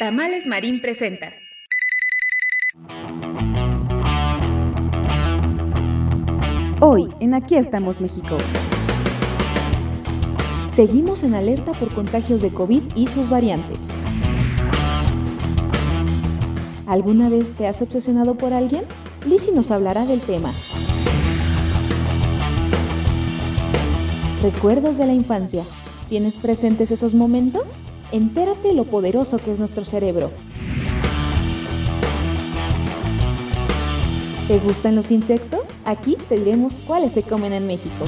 Tamales Marín presenta. Hoy, en Aquí estamos México. Seguimos en alerta por contagios de COVID y sus variantes. ¿Alguna vez te has obsesionado por alguien? Lizzie nos hablará del tema. Recuerdos de la infancia. ¿Tienes presentes esos momentos? Entérate lo poderoso que es nuestro cerebro. ¿Te gustan los insectos? Aquí te diremos cuáles se comen en México.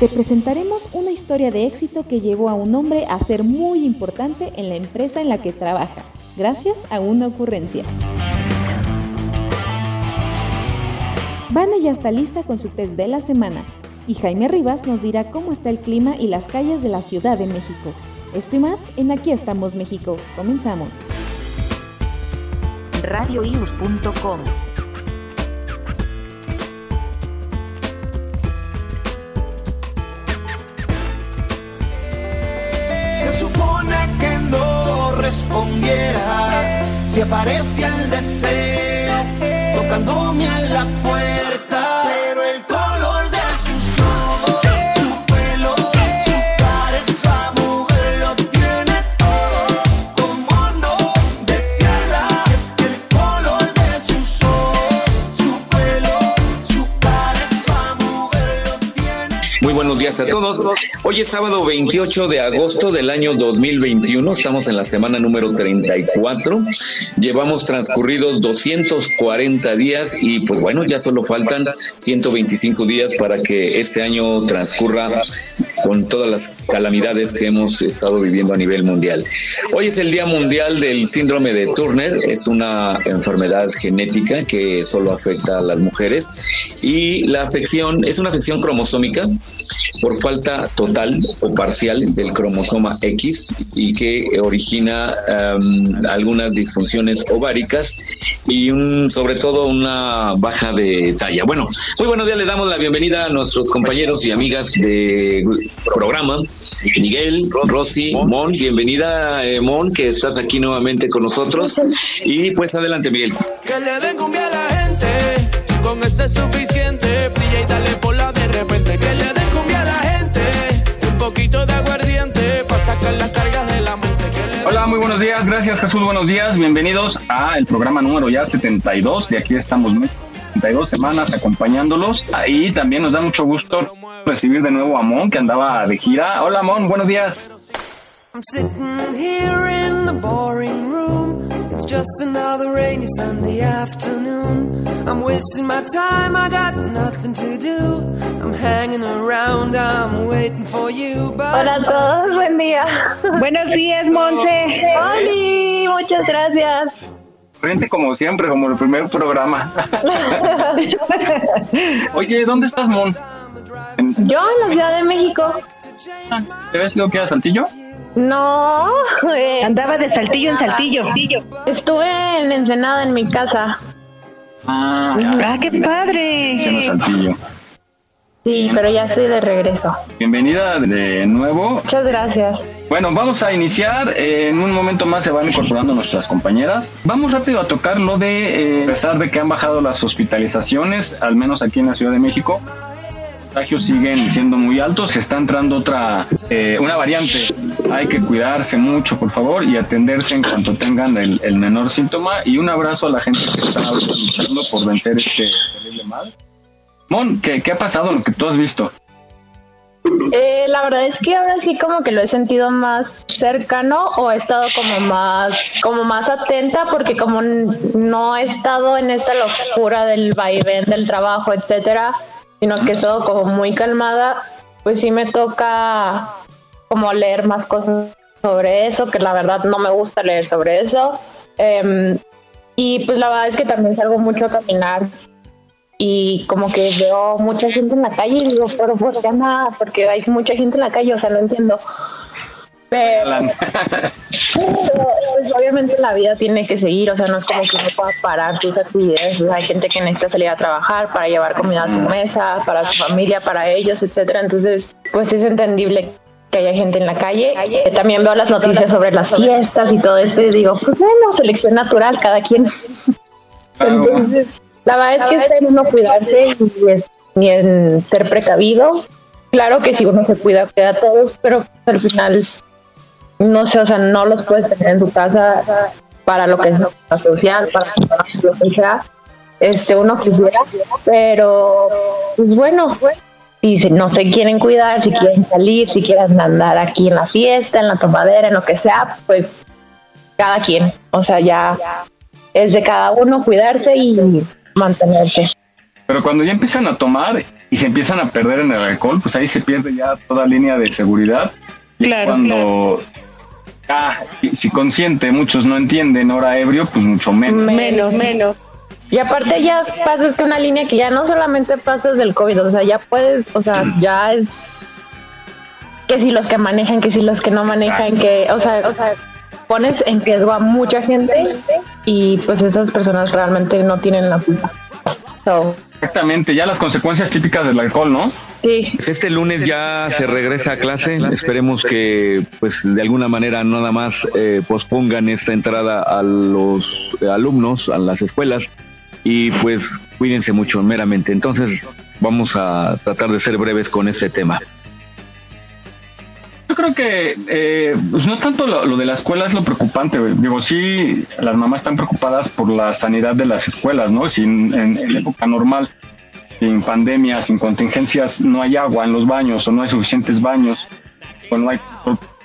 Te presentaremos una historia de éxito que llevó a un hombre a ser muy importante en la empresa en la que trabaja, gracias a una ocurrencia. Vane ya está lista con su test de la semana y Jaime Rivas nos dirá cómo está el clima y las calles de la Ciudad de México. Esto y más en Aquí estamos México. Comenzamos. radioius.com Se supone que no respondiera si aparece el deseo tocándome a la puerta. Buenos días a todos. Hoy es sábado 28 de agosto del año 2021. Estamos en la semana número 34. Llevamos transcurridos 240 días y pues bueno, ya solo faltan 125 días para que este año transcurra con todas las calamidades que hemos estado viviendo a nivel mundial. Hoy es el Día Mundial del Síndrome de Turner. Es una enfermedad genética que solo afecta a las mujeres y la afección es una afección cromosómica por falta total o parcial del cromosoma X y que origina um, algunas disfunciones ováricas y sobre todo una baja de talla. Bueno, muy buenos días, le damos la bienvenida a nuestros compañeros y amigas de programa, Miguel, Rosy, Mon, bienvenida eh, Mon, que estás aquí nuevamente con nosotros y pues adelante Miguel. Que le den cumbia a la gente, con eso es suficiente. Brilla y dale por de repente. Que le aguardiente, para sacar las cargas de la mente. Que le den Hola, muy buenos días. Gracias, Jesús. Buenos días. Bienvenidos a el programa número ya 72. De aquí estamos 72 semanas acompañándolos. Ahí también nos da mucho gusto recibir de nuevo a Mon, que andaba de gira. Hola, Mon. Buenos días. I'm sitting here in the boring room. It's just another rainy Sunday afternoon. I'm wasting my time, I got nothing to do. I'm hanging around, I'm waiting for you. But Hola a todos, buen día. Buenos días, Monse. Oli, muchas gracias. Frente como siempre, como el primer programa. Oye, ¿dónde estás, Mon? ¿En- Yo en la Ciudad de México. ¿Te habías ido aquí a Saltillo? No, eh, Andaba de saltillo en saltillo. estuve en Ensenada en mi casa. Ah, Ah, qué padre. Saltillo. Sí, pero ya estoy de regreso. Bienvenida de nuevo. Muchas gracias. Bueno, vamos a iniciar. Eh, en un momento más se van incorporando nuestras compañeras. Vamos rápido a tocar lo de, eh, a pesar de que han bajado las hospitalizaciones, al menos aquí en la Ciudad de México, contagios siguen siendo muy altos. Se está entrando otra, eh, una variante. Hay que cuidarse mucho, por favor, y atenderse en cuanto tengan el, menor síntoma. Y un abrazo a la gente que está luchando por vencer este terrible mal. Mon, ¿qué, ¿qué ha pasado? Lo que tú has visto. Eh, la verdad es que ahora sí como que lo he sentido más cercano o he estado como más como más atenta porque como no he estado en esta locura del vaivén del trabajo, etcétera, sino que he estado como muy calmada, pues sí me toca como leer más cosas sobre eso, que la verdad no me gusta leer sobre eso. Em, y pues la verdad es que también salgo mucho a caminar y como que veo mucha gente en la calle y digo, pero ¿por qué nada? Porque hay mucha gente en la calle, o sea, no entiendo. Pero, pues obviamente la vida tiene que seguir, o sea, no es como que uno pueda parar sus actividades, o sea, hay gente que necesita salir a trabajar para llevar comida a su mesa, para su familia, para ellos, etcétera, entonces, pues es entendible que haya gente en la calle. Eh, también veo las noticias sobre las fiestas y todo esto y digo, pues bueno, selección natural, cada quien. Entonces, la verdad es que está en uno cuidarse y, es, ni en ser precavido. Claro que si uno se cuida, cuida a todos, pero al final, no sé, o sea, no los puedes tener en su casa para lo que es social, para lo que sea. Este, uno quisiera, pero pues bueno, si no se quieren cuidar, si quieren salir, si quieren andar aquí en la fiesta, en la tomadera, en lo que sea, pues cada quien. O sea, ya es de cada uno cuidarse y mantenerse. Pero cuando ya empiezan a tomar y se empiezan a perder en el alcohol, pues ahí se pierde ya toda línea de seguridad. Claro. Cuando si consciente muchos no entienden hora ebrio, pues mucho menos. Menos, menos. Y aparte ya pasas que una línea que ya no solamente pasas del COVID, o sea, ya puedes, o sea, ya es que si los que manejan, que si los que no manejan, que, o sea, o sea, pones en riesgo a mucha gente y pues esas personas realmente no tienen la culpa. Exactamente, ya las consecuencias típicas del alcohol, ¿no? Sí. Pues este lunes ya se regresa a clase. Esperemos que, pues, de alguna manera nada más eh, pospongan esta entrada a los alumnos, a las escuelas, y pues cuídense mucho meramente. Entonces vamos a tratar de ser breves con este tema. Creo que eh, pues no tanto lo, de la escuela es lo preocupante. Digo, sí, las mamás están preocupadas por la sanidad de las escuelas, ¿no? Si en, en, época normal, sin pandemia, sin contingencias, no hay agua en los baños o no hay suficientes baños o no hay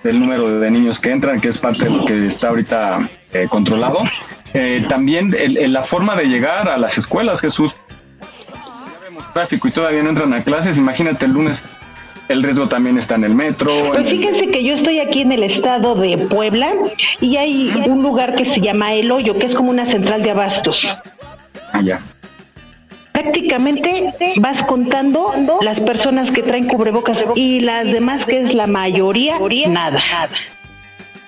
el número de niños que entran, que es parte de lo que está ahorita eh, controlado. Eh, también la forma de llegar a las escuelas, Jesús. Ya vemos tráfico y todavía no entran a clases. Imagínate el lunes, el riesgo también está en el metro. Pues fíjense que yo estoy aquí en el estado de Puebla y hay un lugar que se llama El Hoyo, que es como una central de abastos. Ah, ya. Prácticamente vas contando las personas que traen cubrebocas y las demás, que es la mayoría, nada.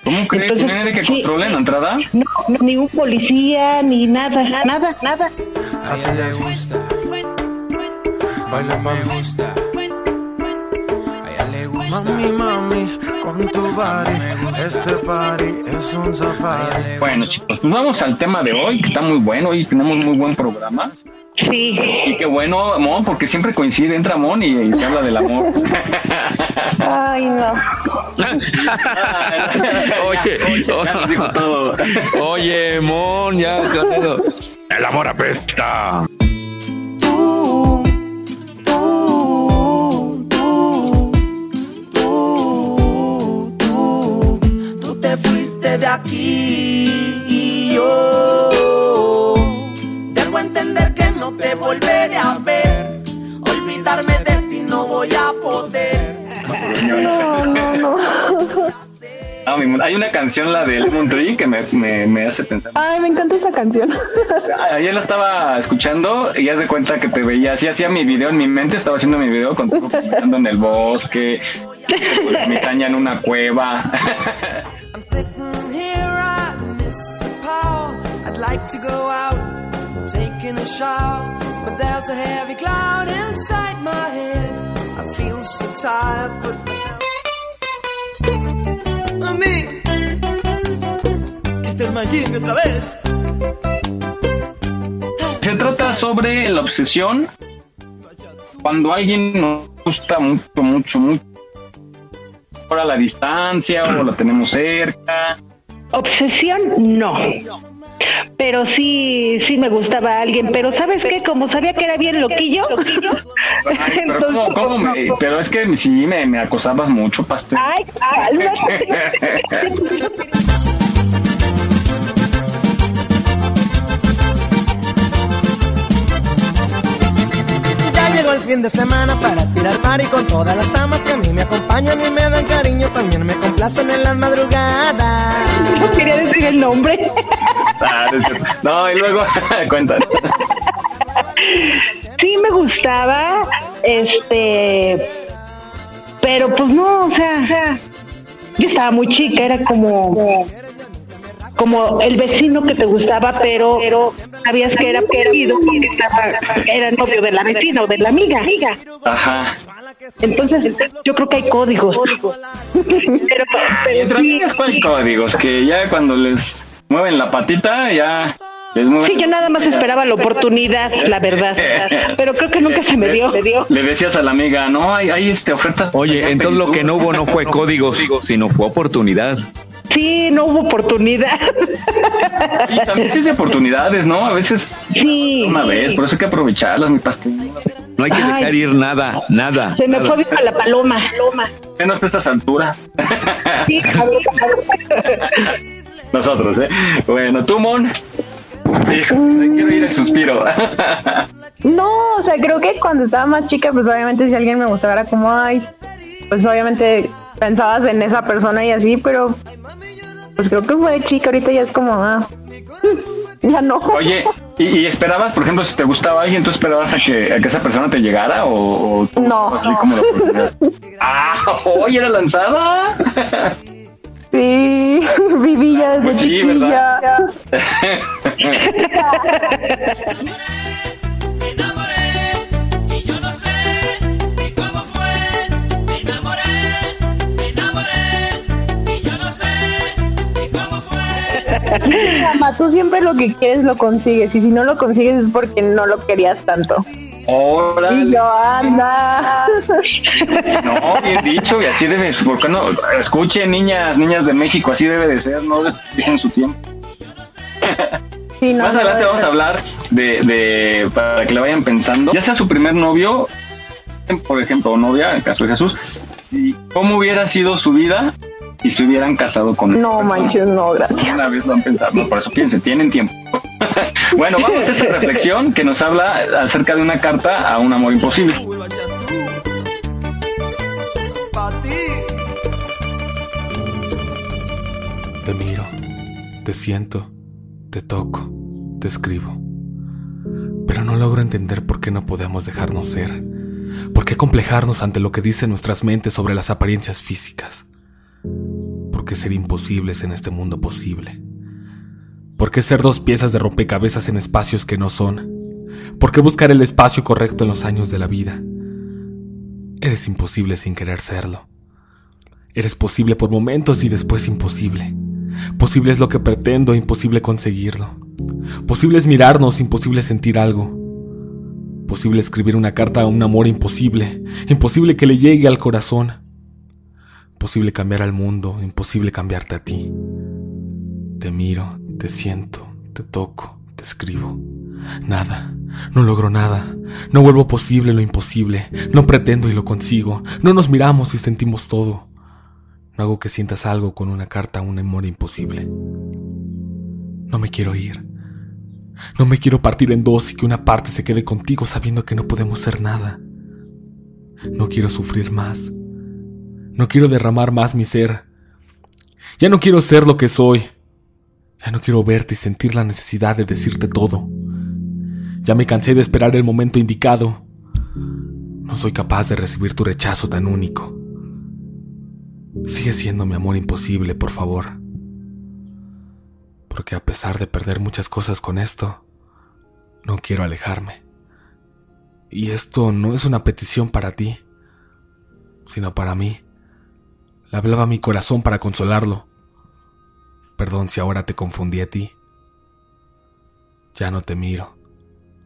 ¿Cómo crees? Entonces, ¿No hay que controle la entrada? No, no, ni un policía, ni nada, nada, nada. Así le gusta. Baila me gusta. Gusta. Mami, mami, con tu body. Este party es un safari. Bueno, chicos, pues vamos al tema de hoy, que está muy bueno. Hoy tenemos muy buen programa. Sí. Y qué bueno, Mon, porque siempre coincide, entra Mon y, y se habla del amor. Ay, no. oye, oye, oye, Mon, ya, eso. El amor apesta. De aquí y yo debo entender que no te volveré a ver. Olvidarme de ti no voy a poder. No, no, no. Ah, mi- hay una canción, la de Lemon Tree, que me, me, me hace pensar. Ay, me encanta esa canción. Ayer la estaba escuchando y haz de cuenta que te veía así, hacía mi video en mi mente, estaba haciendo mi video contigo caminando en el bosque, con la ermitaña en una cueva. Like to go out, taking a shower, but there's a heavy cloud inside my head. I feel so tired. Se trata sobre la obsesión cuando alguien nos gusta mucho, mucho, mucho. Por a la distancia o lo tenemos cerca. Obsesión, no. Pero sí, sí me gustaba alguien. Pero ¿sabes qué? Como sabía que era bien loquillo. Ay, pero, ¿cómo, cómo me- pero es que sí me, me acosabas mucho, pastor. Ay, cálmate. Ya fin de semana para tirar par y con todas las damas que a mí me acompañan y me dan cariño, también me complacen en las madrugadas. No quería decir el nombre. Ah, no, y luego, cuéntanos. Sí me gustaba, este, pero pues no, o sea, o sea, yo estaba muy chica, era como como el vecino que te gustaba, pero, pero sabías que era querido porque estaba, era novio de la vecina o de la amiga. Ajá. Entonces, yo creo que hay códigos. pero, pero Entre sí, amigas, ¿cuál códigos? Que ya cuando les mueven la patita, ya les mueven. sí, yo nada más esperaba la oportunidad, la verdad. Pero creo que nunca se me dio. Me dio. Le decías a la amiga, no, hay, hay este oferta. Oye, entonces lo que no hubo no fue códigos, sino fue oportunidad. Sí, no hubo oportunidad. Y también sí hay oportunidades, ¿no? A veces Sí. una vez, por eso hay que aprovecharlas, mi pastel. No hay que Ay. dejar ir nada, nada. Se me nada. fue viva la paloma. Menos a estas alturas. Sí, Nosotros, ¿eh? Bueno, tú, Mon. Hijo, quiero ir al suspiro. No, o sea, creo que cuando estaba más chica, pues obviamente si alguien me gustaba era como, ay, pues obviamente pensabas en esa persona y así, pero pues creo que fue de chica, ahorita ya es como, ah, ya no. Oye, ¿y, y esperabas, por ejemplo, si te gustaba alguien, tú esperabas a que, a que esa persona te llegara o, o tú No. así como la? ¡Ah! ¡Oye, era lanzada! Sí, viví ya desde Pues sí, chiquilla. ¿verdad? Tú siempre lo que quieres lo consigues y si no lo consigues es porque no lo querías tanto. Y yo, anda. No, bien dicho, y así debes. ¿Por qué no? Escuchen, niñas, niñas de México, así debe de ser, no desperdicien su tiempo. Sí, no, Más no, adelante no. vamos a hablar de, de, para que le vayan pensando, ya sea su primer novio, por ejemplo, o novia, en el caso de Jesús, si, cómo hubiera sido su vida si se hubieran casado con No persona. manches, no, gracias. Una vez lo han pensado, no, por eso piensen, tienen tiempo. bueno, vamos a esta reflexión que nos habla acerca de una carta a un amor imposible. Te miro, te siento, te toco, te escribo. Pero no logro entender por qué no podemos dejarnos ser. ¿Por qué complejarnos ante lo que dicen nuestras mentes sobre las apariencias físicas? ¿Por qué ser imposibles en este mundo posible? ¿Por qué ser dos piezas de rompecabezas en espacios que no son? ¿Por qué buscar el espacio correcto en los años de la vida? Eres imposible sin querer serlo. Eres posible por momentos y después imposible. Posible es lo que pretendo, imposible conseguirlo. Posible es mirarnos, imposible sentir algo. Posible escribir una carta a un amor imposible, imposible que le llegue al corazón. Posible cambiar al mundo, imposible cambiarte a ti. Te miro, te siento, te toco, te escribo. Nada, no logro nada. No vuelvo posible lo imposible. No pretendo y lo consigo. No nos miramos y sentimos todo. No hago que sientas algo con una carta a un amor imposible. No me quiero ir. No me quiero partir en dos y que una parte se quede contigo sabiendo que no podemos ser nada. No quiero sufrir más. No quiero derramar más mi ser. Ya no quiero ser lo que soy. Ya no quiero verte y sentir la necesidad de decirte todo. Ya me cansé de esperar el momento indicado. No soy capaz de recibir tu rechazo tan único. Sigue siendo mi amor imposible, por favor. Porque a pesar de perder muchas cosas con esto, no quiero alejarme. Y esto no es una petición para ti, sino para mí. Le hablaba mi corazón para consolarlo. Perdón si ahora te confundí a ti. Ya no te miro,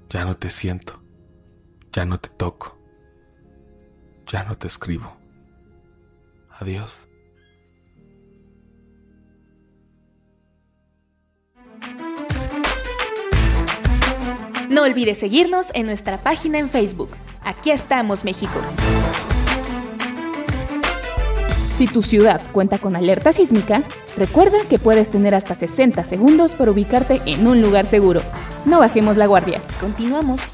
ya no te siento, ya no te toco, ya no te escribo. Adiós. No olvides seguirnos en nuestra página en Facebook. Aquí estamos, México. Si tu ciudad cuenta con alerta sísmica, recuerda que puedes tener hasta 60 segundos para ubicarte en un lugar seguro. No bajemos la guardia. Continuamos.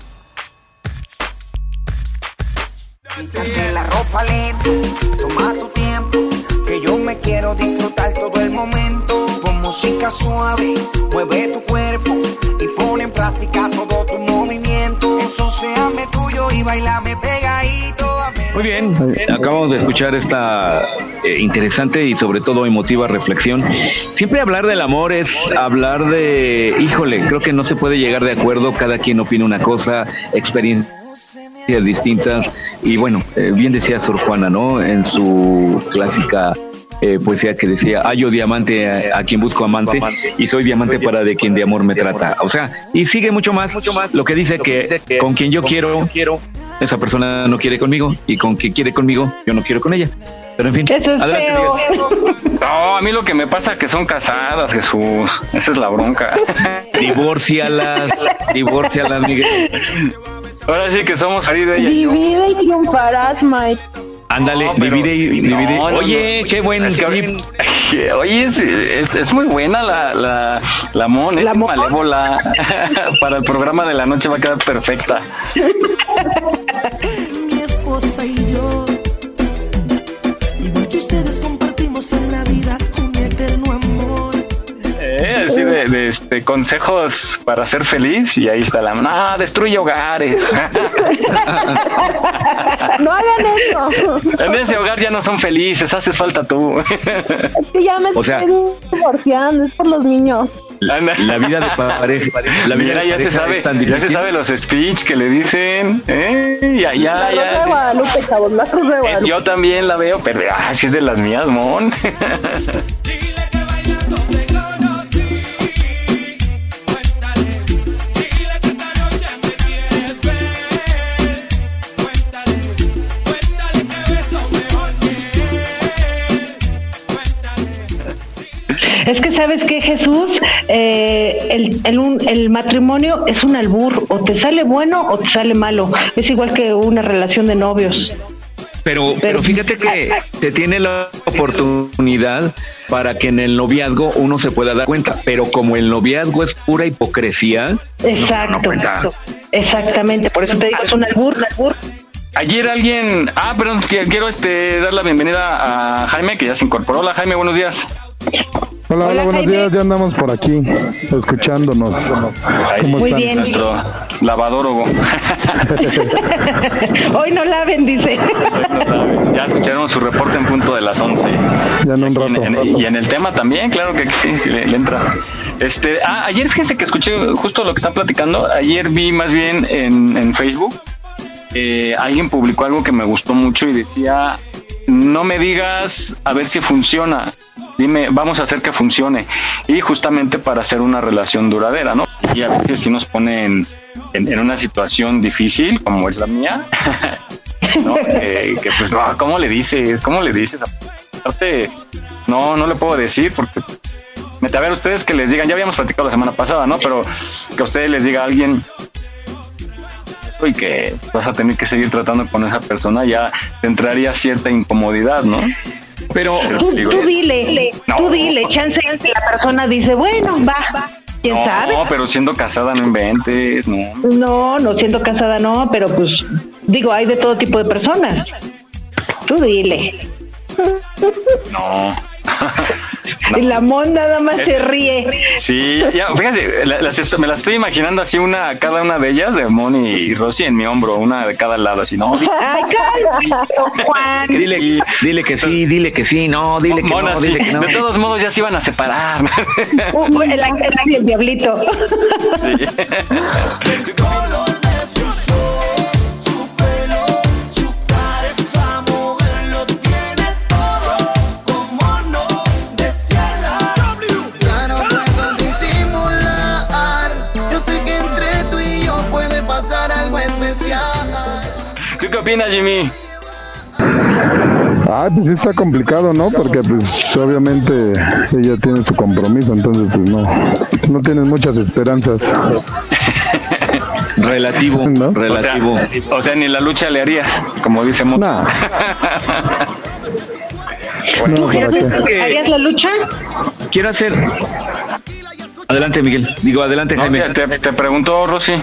La ropa lento, toma tu tiempo, que yo me quiero disfrutar todo el momento. Con música suave, mueve tu cuerpo y pone en práctica todo tu movimiento. Eso seame tuyo y bailame pegadito. Muy bien, acabamos de escuchar esta eh, interesante y sobre todo emotiva reflexión. Siempre hablar del amor es hablar de, híjole, creo que no se puede llegar de acuerdo, cada quien opina una cosa, experiencias distintas y bueno, eh, bien decía Sor Juana, ¿no? En su clásica eh, poesía que decía, hallo diamante a, a quien busco amante y soy diamante para de quien de amor me trata. O sea, y sigue mucho más, mucho más lo que dice que con quien yo quiero, esa persona no quiere conmigo y con quien quiere conmigo, yo no quiero con ella. Pero en fin, Eso es adelante, feo. Miguel. No, a mí lo que me pasa es que son casadas, Jesús. Esa es la bronca. Divórcialas, divórcialas, Miguel. Ahora sí que somos marido ella. Divide y triunfarás, Mike. Ándale, No, divide y divide. No, no, Oye, no. qué buen Es que Oye, es, es- es muy buena la, la, la Mon, es ¿La Mon? malévola. Para el programa de la noche va a quedar perfecta. Esposa y yo. Igual que ustedes compartimos en la vida un eterno amor. Eh, así de, de, este, consejos para ser feliz y ahí está la no, destruye hogares. No hagan eso. en ese hogar ya no son felices, haces falta tú. Es que ya me O sea- estoy divorciando, es por los niños. La, la vida de pareja, la vida Mira, de ya se pareja sabe, es ya se sabe los speech que le dicen. Eh, ya, ya, La Rosa de ya. Guadalupe, chavos, la Rosa de Es- Guadalupe. yo también la veo, pero ah, sí es de las mías, mon. sabes que Jesús, Eh, el, el, un- el matrimonio es un albur, o te sale bueno o te sale malo. Es igual que una relación de novios. Pero, pero fíjate que te tiene la oportunidad para que en el noviazgo uno se pueda dar cuenta, pero como el noviazgo es pura hipocresía, Exacto. Exactamente, por eso te digo, es un albur, un albur. Ayer alguien, ah, perdón, qui- quiero este dar la bienvenida a Jaime, que ya se incorporó. Hola Jaime, buenos días. Hola, hola, buenos días, ya andamos por aquí, escuchándonos. Ahí, ¿Cómo Muy están? bien. Nuestro lavadórogo. Hoy no laven, dice. ya escucharon su reporte en punto de las 11. Ya en un Y en, rato. en- y en el tema también, claro que sí, le, le entras. Este, ah, ayer fíjese que escuché justo lo que están platicando. Ayer vi más bien en, en Facebook, eh, alguien publicó algo que me gustó mucho y decía, no me digas a ver si funciona, dime, vamos a hacer que funcione. Y justamente para hacer una relación duradera, ¿no? Y a veces sí nos pone en, una situación difícil, como es la mía, ¿no? Eh, que pues, ah, ¿cómo le dices? ¿Cómo le dices? Aparte, no, no le puedo decir porque me a ver ustedes que les digan, ya habíamos platicado la semana pasada, ¿no? Pero que a ustedes les diga a alguien y que vas a tener que seguir tratando con esa persona, ya te entraría cierta incomodidad, ¿no? pero Tú, digo, tú dile, No. tú dile, chance la persona dice, bueno, va, quién no, sabe. pero siendo casada no inventes, no. No, no siendo casada no, pero pues digo, hay de todo tipo de personas. Tú dile. No. Y la mon nada más se ríe. Sí, ya, fíjate, la- las me las estoy imaginando así una, cada una de ellas, de Moni y Rosy en mi hombro, una de cada lado, así, ¿no? Ay, Juan. dile, dile que sí, dile que sí, no, dile que Mona, no, sí. dile que no. De todos modos ya se iban a separar. Uh, el, ángel y el diablito. opinas, Jimmy? Ah, pues sí está complicado, ¿no? Porque pues obviamente ella tiene su compromiso, entonces pues no, no tienes muchas esperanzas. Relativo, ¿No? O sea, relativo. o sea, ni la lucha le harías, como dice Moni. Nah. No, ¿para qué? ¿Harías la lucha? Quiero hacer. Adelante, Miguel. Digo, adelante, No, Jaime. te, te preguntó Rosy.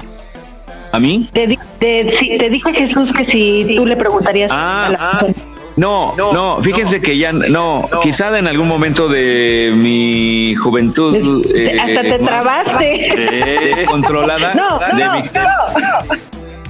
¿A mí? Te, di- te, dijo Jesús que si tú le preguntarías a la persona. No, no, fíjense que ya no, quizá en algún momento de mi juventud eh, Hasta te más trabaste. descontrolada No, de, no, mi,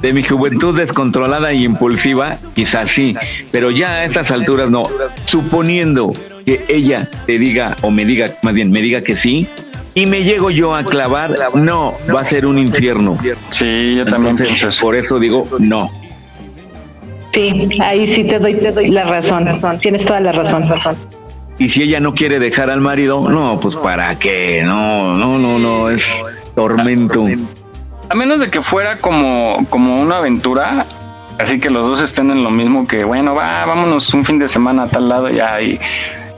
de mi juventud descontrolada y impulsiva, quizás sí, pero ya a estas alturas no. Suponiendo que ella te diga o me diga, más bien me diga que sí, y me llego yo a clavar, no, va a ser un infierno. Sí, yo también pienso eso. Por eso digo no. Sí, ahí sí te doy, te doy la razón. Tienes toda la razón. razón. Y si ella no quiere dejar al marido, no, pues para qué, no, no, no, no, es tormento. A menos de que fuera como, como una aventura, así que los dos estén en lo mismo que, bueno, va, vámonos un fin de semana a tal lado ya y,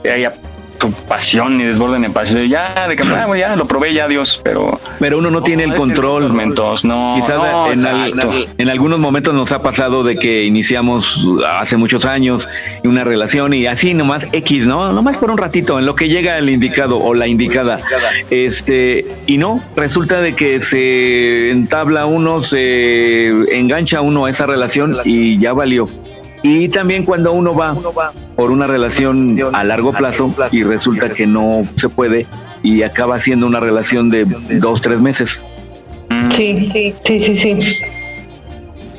y haya tu pasión y desborden en pasión. Ya, de que, ah, ya lo probé, ya, Dios, pero. Pero uno no tiene el control. Tormentos, no. Quizás no, en, al- en algunos momentos nos ha pasado de que iniciamos hace muchos años una relación y así nomás X, ¿no? Nomás por un ratito, en lo que llega el indicado o la indicada. Este, y no, resulta de que se entabla uno, se engancha uno a esa relación y ya valió. Y también cuando uno va por una relación a largo plazo y resulta que no se puede y acaba siendo una relación de dos, tres meses. Sí, sí, sí, sí, sí.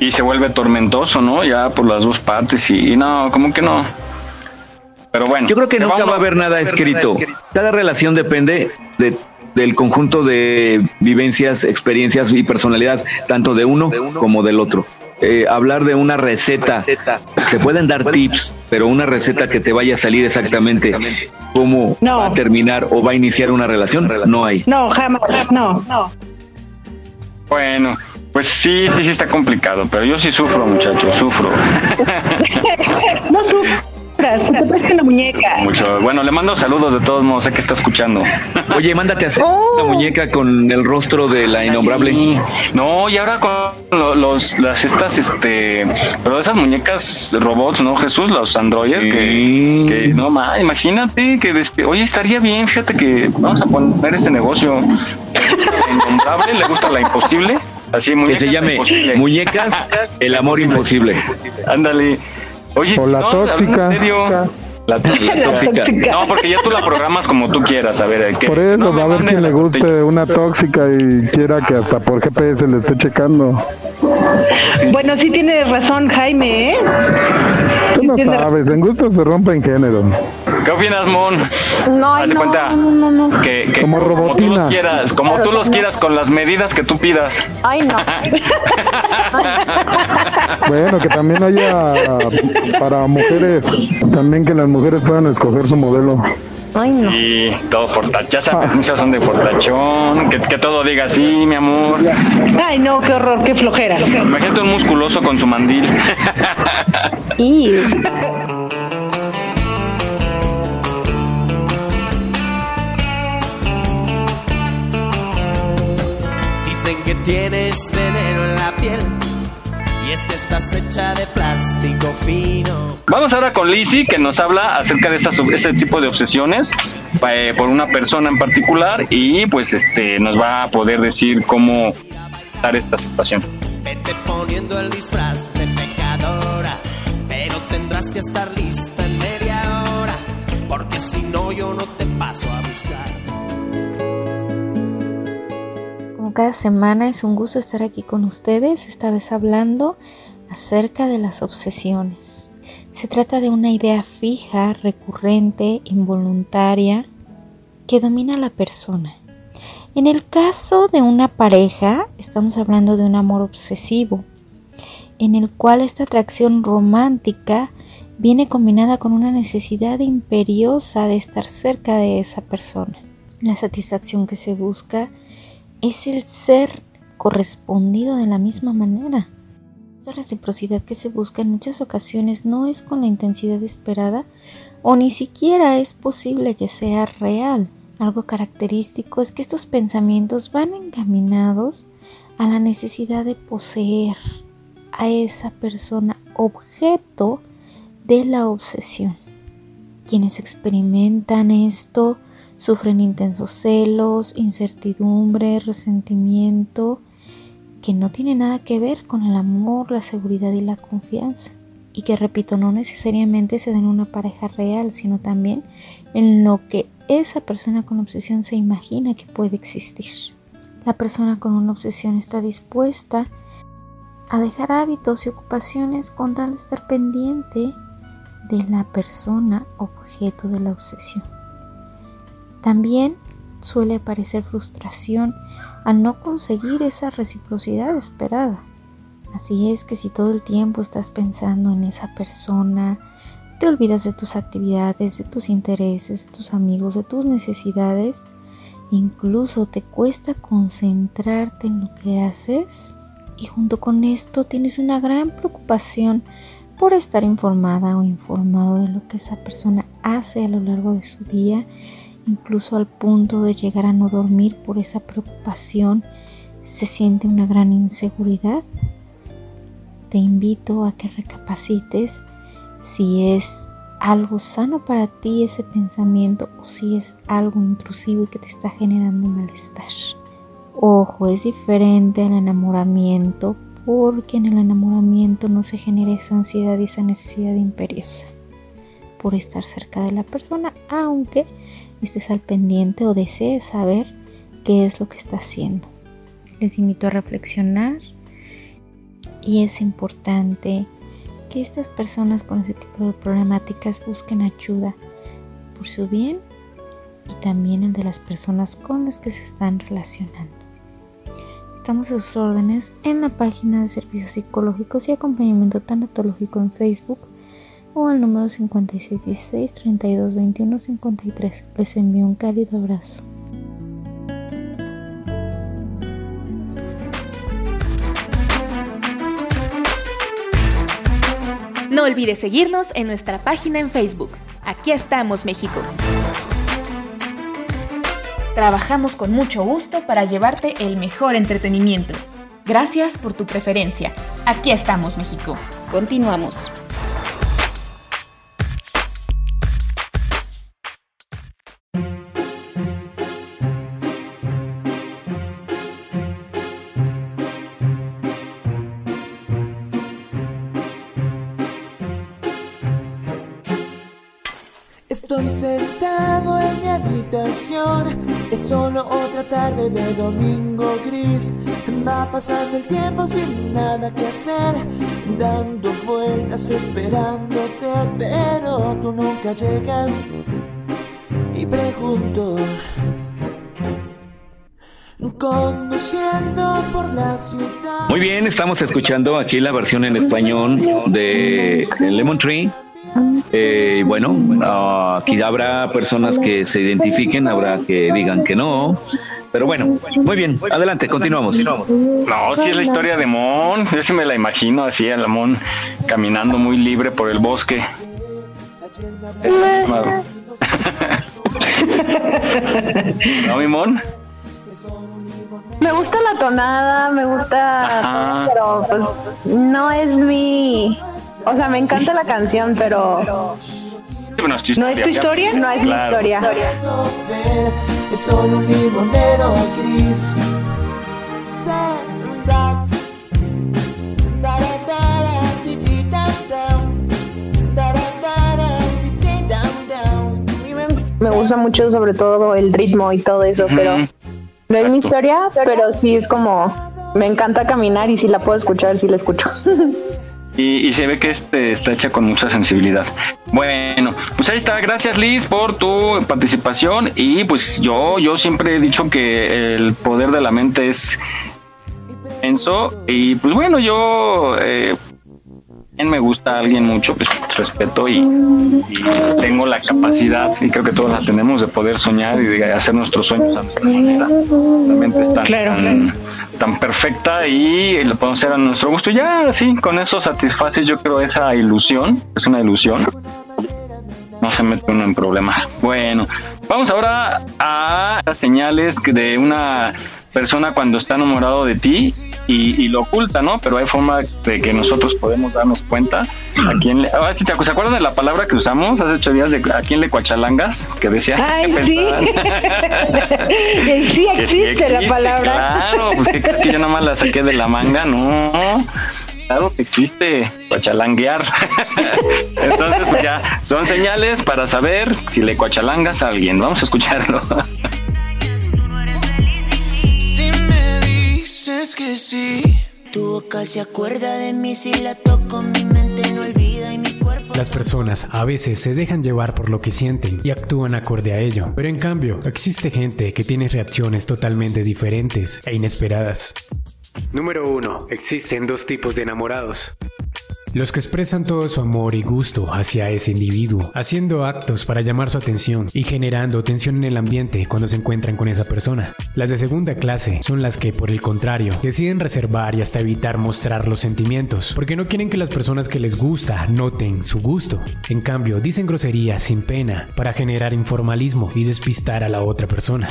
Y se vuelve tormentoso, ¿no? Ya por las dos partes y, y no, como que no. Pero bueno. Yo creo que nunca uno- va a haber nada escrito. Cada relación depende de, del conjunto de vivencias, experiencias y personalidad, tanto de uno como del otro. Eh, hablar de una receta, se pueden dar tips, pero una receta que te vaya a salir exactamente cómo va a terminar o va a iniciar una relación, no hay. No, jamás. No, no. Bueno, pues sí, sí, sí está complicado, pero yo sí sufro, muchachos, sufro. No te la muñeca. Mucho. Bueno, le mando saludos de todos modos, sé que está escuchando. Oye, mándate a hacer una muñeca con el rostro de la innombrable. No, y ahora con lo- los, las estas, este, pero esas muñecas robots, ¿no, Jesús? Los androides que, que, no más, imagínate que, despe- oye, estaría bien, fíjate que vamos a poner este negocio. Le gusta la innombrable, le gusta la imposible, así Que se llame imposible. Muñecas, el amor imposible. Ándale. Oye, O si la no, tóxica. en serio, la, la tóxica. No, porque ya tú la programas como tú quieras, a ver, ¿qué? Por eso, No va a haber manden quien le guste una tóxica y quiera que hasta por GPS le esté checando. Bueno, sí tienes razón, Jaime, ¿eh? Tú no sabes, en gusto se rompen género. ¿Qué opinas, Mon? No, Haz de no, cuenta no, no, no. que, que Como tú robotina. los quieras, como tú los quieras con las medidas que tú pidas. Ay, no. Bueno, que también haya para mujeres, también que las mujeres puedan escoger su modelo. Ay, no. Y todo fortachón, ya sabes, muchas son de fortachón, que, que todo diga así, mi amor. Ay, no, qué horror, qué flojera. Imagínate un musculoso con su mandil. Y tienes veneno en la piel y es que estás hecha de plástico fino. Vamos ahora con Lizzie, que nos habla acerca de esas, ese tipo de obsesiones eh, por una persona en particular y pues este nos va a poder decir cómo dar esta situación. Vete poniendo el disfraz de pecadora, pero tendrás que estar lista en media hora, porque si no cada semana es un gusto estar aquí con ustedes, esta vez hablando acerca de las obsesiones. Se trata de una idea fija, recurrente, involuntaria, que domina a la persona. En el caso de una pareja, estamos hablando de un amor obsesivo, en el cual esta atracción romántica viene combinada con una necesidad imperiosa de estar cerca de esa persona. La satisfacción que se busca es el ser correspondido de la misma manera. Esta reciprocidad que se busca en muchas ocasiones no es con la intensidad esperada o ni siquiera es posible que sea real. Algo característico es que estos pensamientos van encaminados a la necesidad de poseer a esa persona objeto de la obsesión. Quienes experimentan esto sufren intensos celos, incertidumbre, resentimiento que no tiene nada que ver con el amor, la seguridad y la confianza. Y que, repito, no necesariamente se da en una pareja real, sino también en lo que esa persona con obsesión se imagina que puede existir. La persona con una obsesión está dispuesta a dejar hábitos y ocupaciones con tal de estar pendiente de la persona objeto de la obsesión. También suele aparecer frustración al no conseguir esa reciprocidad esperada. Así es que si todo el tiempo estás pensando en esa persona, te olvidas de tus actividades, de tus intereses, de tus amigos, de tus necesidades, incluso te cuesta concentrarte en lo que haces y junto con esto tienes una gran preocupación por estar informada o informado de lo que esa persona hace a lo largo de su día, incluso al punto de llegar a no dormir por esa preocupación, se siente una gran inseguridad. Te invito a que recapacites si es algo sano para ti ese pensamiento o si es algo intrusivo y que te está generando malestar. Ojo, es diferente al enamoramiento porque en el enamoramiento no se genera esa ansiedad y esa necesidad imperiosa por estar cerca de la persona, aunque estés al pendiente o desees saber qué es lo que está haciendo. Les invito a reflexionar y es importante que estas personas con ese tipo de problemáticas busquen ayuda por su bien y también el de las personas con las que se están relacionando. Estamos a sus órdenes en la página de servicios psicológicos y acompañamiento tanatológico en Facebook o al número 5616 3221 53. Les envío un cálido abrazo. No olvides seguirnos en nuestra página en Facebook. Aquí estamos, México. Trabajamos con mucho gusto para llevarte el mejor entretenimiento. Gracias por tu preferencia. Aquí estamos, México. Continuamos. Habitación, es solo otra tarde de domingo gris. Va pasando el tiempo sin nada que hacer, dando vueltas esperándote, pero tú nunca llegas. Y pregunto, conduciendo por la ciudad. Muy bien, estamos escuchando aquí la versión en español de Lemon Tree. Eh, bueno, ah, aquí habrá personas que se identifiquen, habrá que digan que no. Pero bueno, muy bien, adelante, continuamos. No, sí es la historia de Mon. Yo sí me la imagino así, a la Mon caminando muy libre por el bosque. ¿No, mi Mon? Me gusta la tonada, me gusta, pero pues no es mi o sea, me encanta la canción, pero. no es tu historia. ¿No es tu historia? No es mi historia. Es solo un limonero gris. me gusta mucho sobre todo el ritmo y todo eso, pero no es mi historia, pero sí es como me encanta caminar y si la puedo escuchar, sí la escucho. Y, se ve que este está hecha con mucha sensibilidad. Bueno, pues ahí está. Gracias Liz por tu participación. Y pues yo, yo siempre he dicho que el poder de la mente es inmenso. Y pues bueno, yo eh, me gusta alguien mucho, pues respeto y, tengo la capacidad, y creo que todos la tenemos, de poder soñar y de hacer nuestros sueños a manera. La mente está tan, tan, perfecta y lo podemos hacer a nuestro gusto. Ya, sí, con eso satisfaces, yo creo, esa ilusión, es una ilusión. No se mete uno en problemas. Bueno, vamos ahora a las señales de una persona cuando está enamorado de ti y, lo oculta, ¿no? Pero hay forma de que nosotros podemos darnos cuenta a quién le... Ah, ¿Se acuerdan de la palabra que usamos hace ocho días de a quién le cuachalangas? Que decía... Ay, sí. sí existe la palabra. Claro, pues que creo que yo nomás la saqué de la manga, no. Claro que existe, cuachalanguear. Entonces, pues ya, son señales para saber si le cuachalangas a alguien. Vamos a escucharlo. Que sí. Tu boca se acuerda de mí si la toco, mi mente no olvida y mi cuerpo. Las personas a veces se dejan llevar por lo que sienten y actúan acorde a ello, pero en cambio existe gente que tiene reacciones totalmente diferentes e inesperadas. Número 1. Existen dos tipos de enamorados. Los que expresan todo su amor y gusto hacia ese individuo, haciendo actos para llamar su atención y generando tensión en el ambiente cuando se encuentran con esa persona. Las de segunda clase son las que, por el contrario, deciden reservar y hasta evitar mostrar los sentimientos, porque no quieren que las personas que les gusta noten su gusto. En cambio, dicen groserías sin pena para generar informalismo y despistar a la otra persona.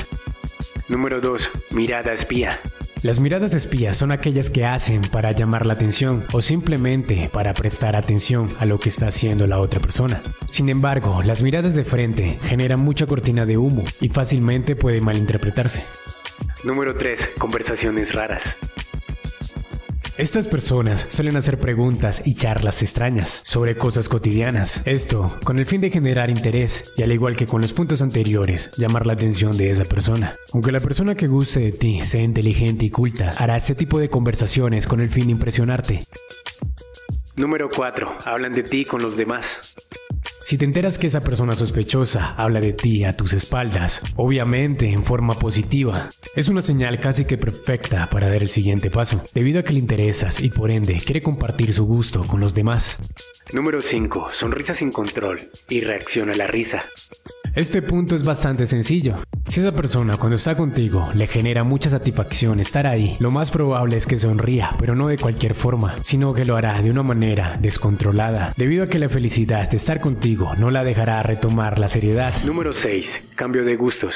Número 2. Mirada espía. Las miradas espías son aquellas que hacen para llamar la atención o simplemente para prestar atención a lo que está haciendo la otra persona. Sin embargo, las miradas de frente generan mucha cortina de humo y fácilmente puede malinterpretarse. Número 3. Conversaciones raras. Estas personas suelen hacer preguntas y charlas extrañas sobre cosas cotidianas. Esto con el fin de generar interés y al igual que con los puntos anteriores, llamar la atención de esa persona. Aunque la persona que guste de ti sea inteligente y culta, hará este tipo de conversaciones con el fin de impresionarte. Número 4. Hablan de ti con los demás. Si te enteras que esa persona sospechosa habla de ti a tus espaldas, obviamente en forma positiva, es una señal casi que perfecta para dar el siguiente paso, debido a que le interesas y por ende quiere compartir su gusto con los demás. Número 5. Sonrisa sin control y reacciona a la risa. Este punto es bastante sencillo. Si esa persona cuando está contigo le genera mucha satisfacción estar ahí, lo más probable es que sonría, pero no de cualquier forma, sino que lo hará de una manera descontrolada, debido a que la felicidad de estar contigo no la dejará retomar la seriedad. Número 6. Cambio de gustos.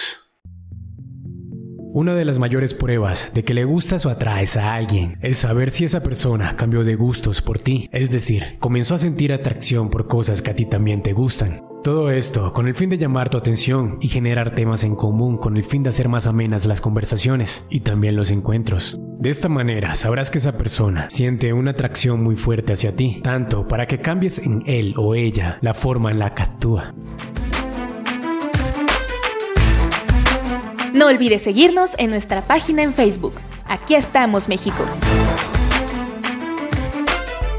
Una de las mayores pruebas de que le gustas o atraes a alguien es saber si esa persona cambió de gustos por ti, es decir, comenzó a sentir atracción por cosas que a ti también te gustan. Todo esto con el fin de llamar tu atención y generar temas en común con el fin de hacer más amenas las conversaciones y también los encuentros. De esta manera sabrás que esa persona siente una atracción muy fuerte hacia ti, tanto para que cambies en él o ella la forma en la que actúa. No olvides seguirnos en nuestra página en Facebook. Aquí estamos, México.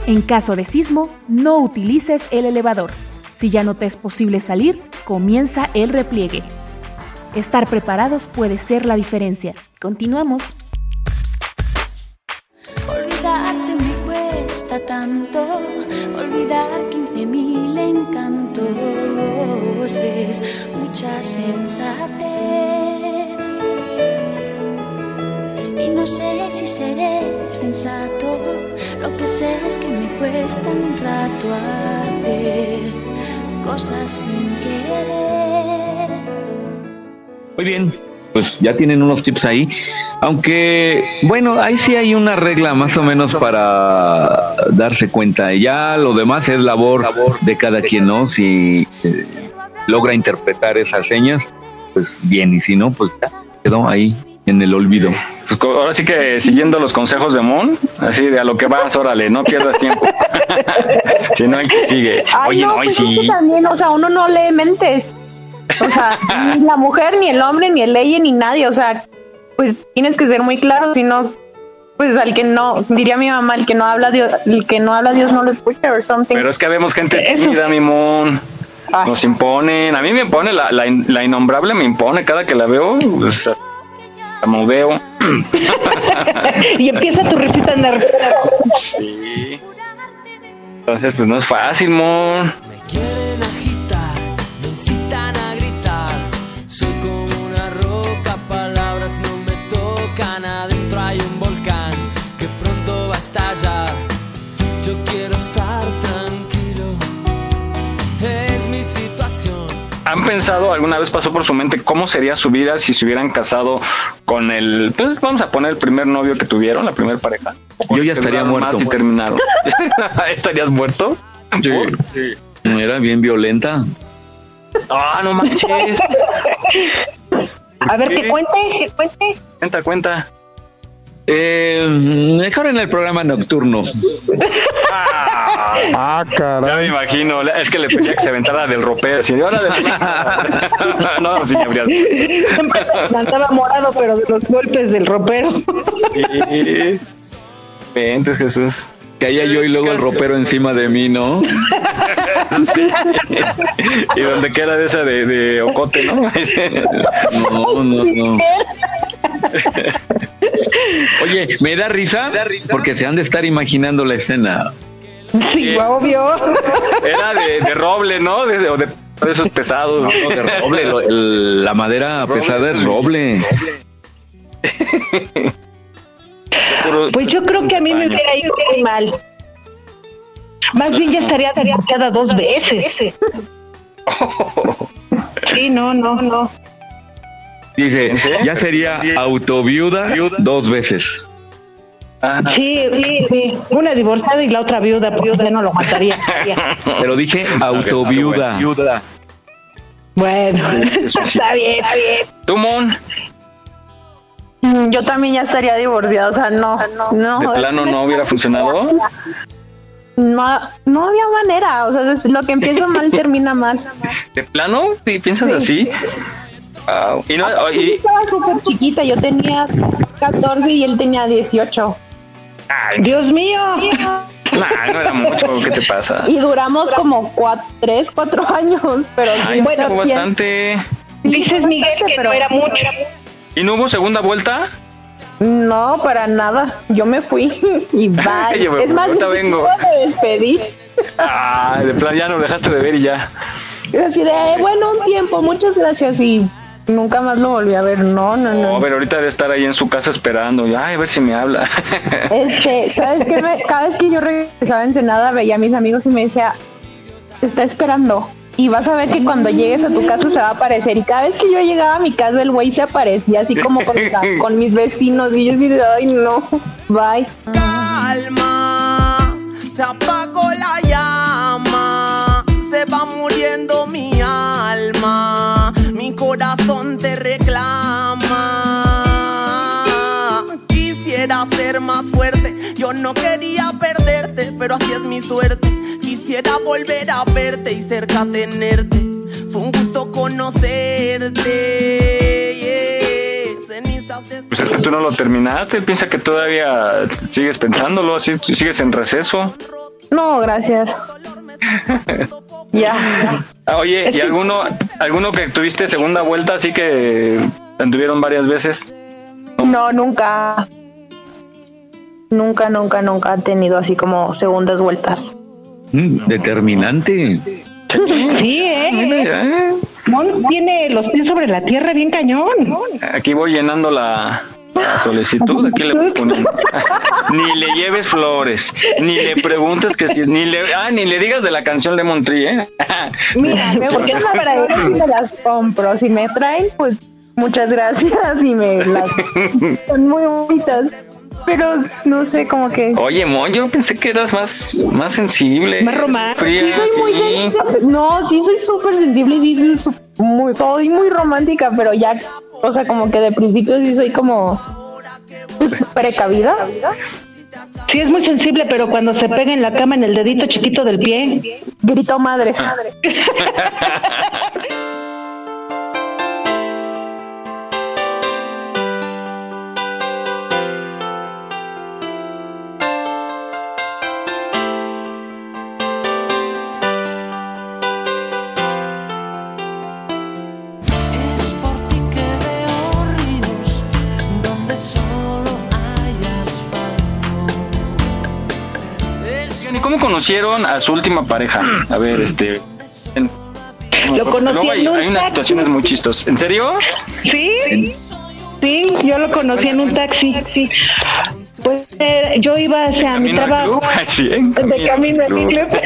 En caso de sismo, no utilices el elevador. Si ya no te es posible salir, comienza el repliegue. Estar preparados puede ser la diferencia. Continuamos. Olvidarte me cuesta tanto, olvidar 15 mil encantos es mucha sensatez y no sé si seré sensato. Lo que sé es que me cuesta un rato hacer cosas sin querer. Muy bien, pues ya tienen unos tips ahí. Aunque, bueno, ahí sí hay una regla más o menos para darse cuenta. Ya lo demás es labor de cada quien, ¿no? Si eh, logra interpretar esas señas, pues bien, y si no, pues ya quedó ahí en el olvido. Pues ahora sí que siguiendo los consejos de Moon, así de a lo que vas, órale, no pierdas tiempo. si no, hay que sigue. Oye, no, pues sí. también, o sea, uno no lee mentes. O sea, ni la mujer, ni el hombre, ni el ley, ni nadie. O sea, pues tienes que ser muy claro, si no, pues al que no, diría mi mamá, el que no habla Dios, el que no habla Dios no lo escucha o something. Pero es que vemos gente tímida, mi Moon. Nos imponen, a mí me impone, la, la, la innombrable me impone cada que la veo. Pues, veo y empieza tu risita nerviosa. Sí. Entonces, pues no es fácil, mon. Me quieren agitar, me incitan a gritar. Soy como una roca, palabras no me tocan. Adentro hay un volcán que pronto va a estallar. Yo quiero ¿Han pensado, alguna vez pasó por su mente cómo sería su vida si se hubieran casado con el, pues vamos a poner el primer novio que tuvieron, la primera pareja? Yo ya estaría muerto. Más y terminaron. ¿Estarías muerto? Sí. Era bien violenta. Ah, no manches. A ver, que cuente, que cuente. Cuenta, cuenta. Eh, mejor en el programa nocturno. Ah, caray. Ya me imagino, es que le pedía que se aventara del ropero. Así, ahora de... no, sí, habría. Andaba morado, pero de los golpes del ropero. Sí. Vente, Jesús. Caía yo y luego el ropero encima de mí, ¿no? Sí. Y donde queda de esa de, de ocote, ¿no? No, no, no. Oye, me da risa porque se han de estar imaginando la escena. Sí, obvio. Era de, de roble, ¿no? De, o de, de esos pesados. No, de roble, lo- el- la madera pesada es roble. Pues yo creo que a mí me hubiera ido muy mal. Más bien ya estaría divorciada dos veces. Sí, no, no, no. Dice, ya sería autoviuda dos veces. Sí, sí, sí. Una divorciada y la otra viuda, pues yo no lo mataría. Pero dije autoviuda. Bueno, está bien, está bien. ¿Tú, Mon? Yo también ya estaría divorciada, o sea, no, no. ¿De plano no hubiera funcionado? No, no había manera, o sea, lo que empieza mal termina mal. ¿De plano? ¿Sí, ¿Piensas así? Wow. Y no, Yo y, estaba súper chiquita, yo tenía 14 y él tenía 18. Dios mío. nah, no era mucho, ¿qué te pasa? Y duramos como 3, 4 años, pero Ay, fue pero bien. bastante. Dices, Miguel, que no era mucho. ¿Y no hubo segunda vuelta? No, para nada. Yo me fui y bye. Yo me es más, vengo. me despedí. Ah, de plan ya no dejaste de ver y ya. Así de, "Eh, bueno, un tiempo, muchas gracias. Y nunca más lo volví a ver. No, no, No, no. pero ahorita debe estar ahí en su casa esperando. Ay, a ver si me habla. Este, ¿sabes qué? Me- cada vez que yo regresaba a Ensenada, veía a mis amigos y me decía, "Te está esperando. Y vas a ver que cuando llegues a tu casa se va a aparecer. Y cada vez que yo llegaba a mi casa, el güey se aparecía así como con, con mis vecinos. Y yo así de, ay, no, bye. calma, se apagó la llama, se va muriendo mi corazón te reclama. Quisiera ser más fuerte, yo no quería perderte, pero así es mi suerte. Quisiera volver a verte y cerca tenerte. Fue un gusto conocerte. Pues es que tú no lo terminaste. Piensa que todavía sigues pensándolo, sigues en receso. No, gracias. ya. Ah, Oye, ¿y alguno, alguno que tuviste segunda vuelta así que anduvieron varias veces? No, nunca. Nunca, nunca, nunca he tenido así como segundas vueltas. Mm, determinante. Sí, ¿eh? Mon tiene los pies sobre la tierra bien cañón. Aquí voy llenando la, la solicitud. Aquí le poniendo. ni le lleves flores, ni le preguntes que si ni le, ah, ni le digas de la canción de Montrí, ¿eh? Mira, me porque la verdad es que me las compro. Si me traen, pues muchas gracias y me las son muy bonitas. Pero no sé, como que Oye, Mon, yo pensé que eras más, más sensible. Más romántico. Fría, Sí, soy muy sí. sensible. No, sí soy súper sensible sí soy, muy, soy muy romántica, pero ya, o sea, como que de principio sí soy como pues, precavida. Sí, es muy sensible, pero cuando se pega en la cama en el dedito chiquito del pie. Grito madres. Es conocieron a su última pareja? A ver, este. en- Lo conocí hay, en un hay unas taxi. situaciones muy chistosas. ¿En serio? Sí, sí, yo lo conocí en un taxi. Sí. Pues eh, yo iba hacia mi trabajo. sí, De camino al club.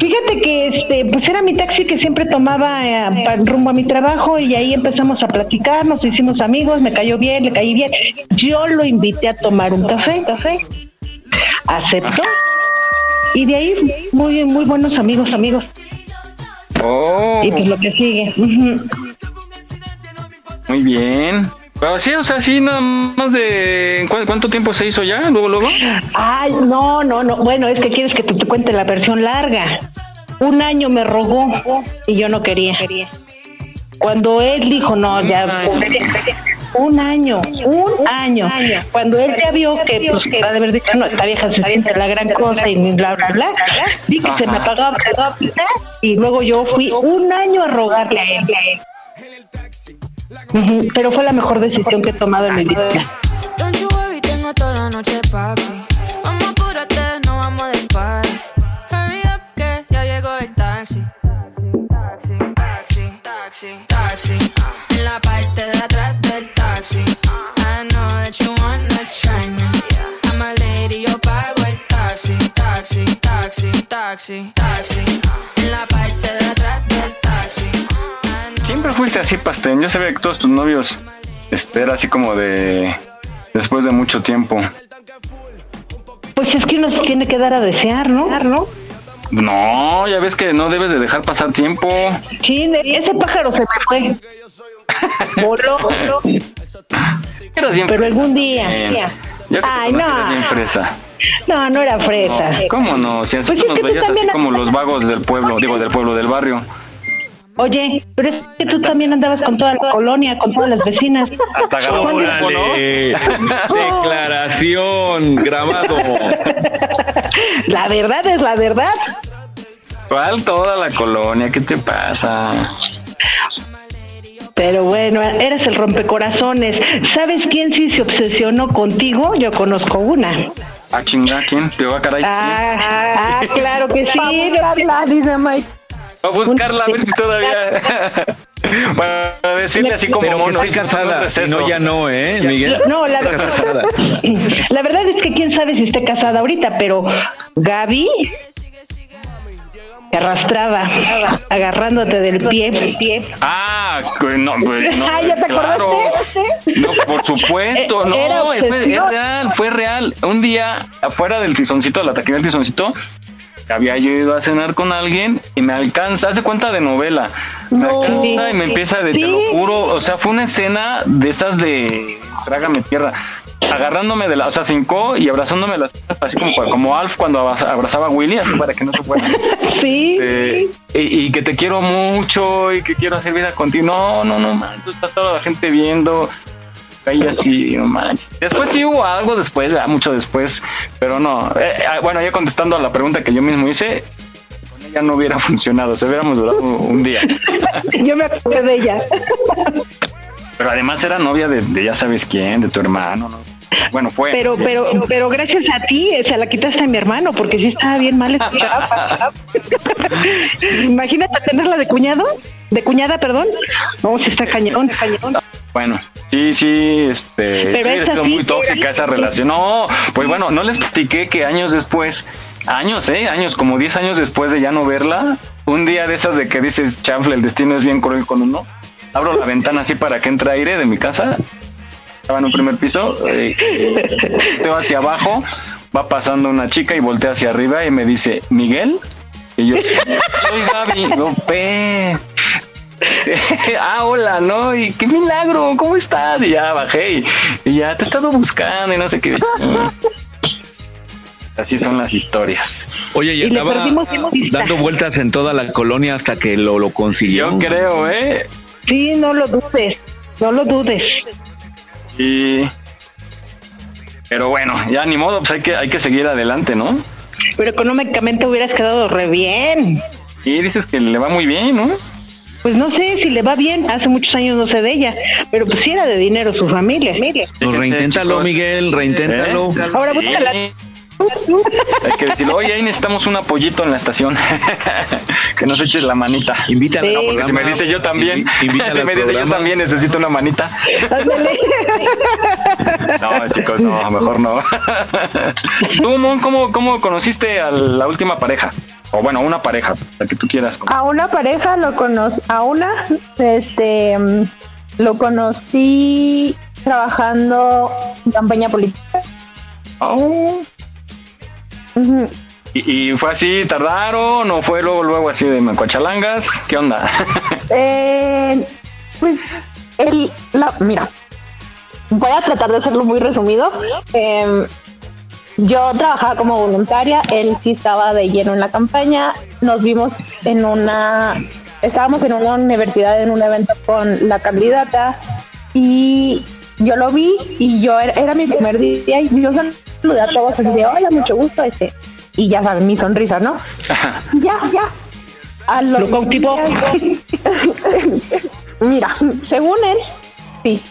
Fíjate que este, pues era mi taxi que siempre tomaba eh, rumbo a mi trabajo y ahí empezamos a platicar, nos hicimos amigos, me cayó bien, le caí bien. Yo lo invité a tomar un café, café. Aceptó. Y de ahí muy muy buenos amigos, amigos. Oh, Y pues lo que sigue. Muy bien. Pero sí, o sea, sí, nada más de... ¿cu- ¿Cuánto tiempo se hizo ya? ¿Luego, luego? Ay, no, no, no. Bueno, es que quieres que te, te cuente la versión larga. Un año me rogó y yo no quería. Cuando él dijo, no, ya. Un año, un año. Cuando él ya vio que, pues, que va a haber dicho, no, esta vieja se siente la gran cosa y bla, bla, bla, vi que se me apagaba, y luego yo fui un año a rogarle a él. Pero fue la mejor decisión que he tomado en mi vida. Don't you worry, tengo toda la noche, papi. Vamos, apúrate, no vamos del. Hurry up, que ya llegó el taxi. Taxi, taxi, taxi, taxi. Taxi, taxi. En la parte de atrás del taxi. Siempre fuiste así, Pastén. Yo sabía que todos tus novios este, era así como de... Después de mucho tiempo. Pues es que uno se tiene que dar a desear, ¿no? ¿No? No, ya ves que no debes de dejar pasar tiempo. Sí, ese pájaro se me fue. Voló, voló. Pero algún día. Bien. día. Ay, no. bien fresa. No, no era fresa. No, ¿Cómo no? Si así Pues es nos veías así como los vagos del pueblo, digo, del pueblo, del barrio. Oye, pero es que tú también andabas con toda la colonia, con todas las vecinas. Hasta Órale. Declaración, grabado. La verdad es la verdad. ¿Cuál toda la colonia? ¿Qué te pasa? Pero bueno, eres el rompecorazones. ¿Sabes quién sí se obsesionó contigo? Yo conozco una. Ah, chinga, ¿quién? Te va a caray. Ah, ah, claro que sí. dice Mike. Va a buscarla a ver si todavía. Para decirle así como Pero mono. esté casada, si no ya no, ¿eh, Miguel? No, la, casada. la verdad es que quién sabe si esté casada ahorita, pero Gaby te arrastraba, agarrándote del pie, pie. Ah, no, pues no. Ah, ¿ya te claro. acordaste? No, por supuesto, Eh, no, era fue, es real, fue real. Un día, afuera del tizoncito, de la taquería del tizoncito, había yo ido a cenar con alguien y me alcanza, hace cuenta de novela. Me No. alcanza y me empieza de, te lo juro, o sea, fue una escena de esas de trágame tierra. Agarrándome de la, o sea, se hincó y abrazándome las piernas, así como, como Alf cuando abraza- abrazaba a Willy, así para que no se fuera. Sí. Eh, y, y que te quiero mucho y que quiero hacer vida contigo. No, no, no, man, está toda la gente viendo. Ahí así, no manches. Después sí hubo algo después, ya mucho después, pero no. Eh, ah, bueno, ya contestando a la pregunta que yo mismo hice, con ella no hubiera funcionado, se hubiéramos durado un día. Yo me acordé de ella. Pero además era novia de, de ya sabes quién, de tu hermano, ¿no? Bueno, fue. Pero, pero, pero gracias a ti se la quitaste a mi hermano, porque sí estaba bien mal esa chava. Imagínate tenerla de cuñado, de cuñada, perdón. No, sí está cañón, cañón. Bueno, sí, sí, este, Pero sí, muy tóxica esa relación. No, pues bueno, no les platiqué que años después, años, eh, años, como 10 años después de ya no verla, un día de esas de que dices, chanfle, el destino es bien cruel con uno, abro la ventana así para que entre aire de mi casa, estaba en un primer piso, eh, volteo hacia abajo, va pasando una chica y voltea hacia arriba y me dice, Miguel, y yo, soy Gaby, no, pe. ah, hola, ¿no? Y qué milagro, ¿cómo estás? Y ya bajé y, y ya te he estado buscando y no sé qué. Así son las historias. Oye, y Y vista. dando vueltas en toda la colonia hasta que lo, lo consiguió. Yo creo, ¿eh? Sí, no lo dudes, no lo dudes. Y... Pero bueno, ya ni modo, pues hay que, hay que seguir adelante, ¿no? Pero económicamente hubieras quedado re bien. Y dices que le va muy bien, ¿no? Pues no sé si le va bien, hace muchos años no sé de ella, pero pues sí era de dinero su familia. Pues reinténtalo. Miguel, reinténtalo. ¿Eh? Ahora búscala. Hay que decirle, oye, ahí necesitamos un apoyito en la estación. que nos eches la manita. Invítala Sí. al Porque si me dice yo también, invítala al me dice yo también necesito una manita. No, chicos, no, mejor no. Tú, Mon, ¿cómo, ¿cómo conociste a la última pareja? O bueno, una pareja, la que tú quieras. A una pareja lo conocí, a una, este, mm, lo conocí trabajando en campaña política. Oh. ¿Y, fue así, tardaron o fue luego, luego así de mancuachalangas? ¿Qué onda? Eh, pues, el, la, mira, voy a tratar de hacerlo muy resumido. Eh, yo trabajaba como voluntaria, él sí estaba de lleno en la campaña. Nos vimos en una, estábamos en una universidad en un evento con la candidata y yo lo vi y yo era, era mi primer día y yo saludé a todos así de hola, mucho gusto, este, y ya saben, mi sonrisa, ¿no? Ya, ya. A los ¿Lo días- Mira, según él, sí.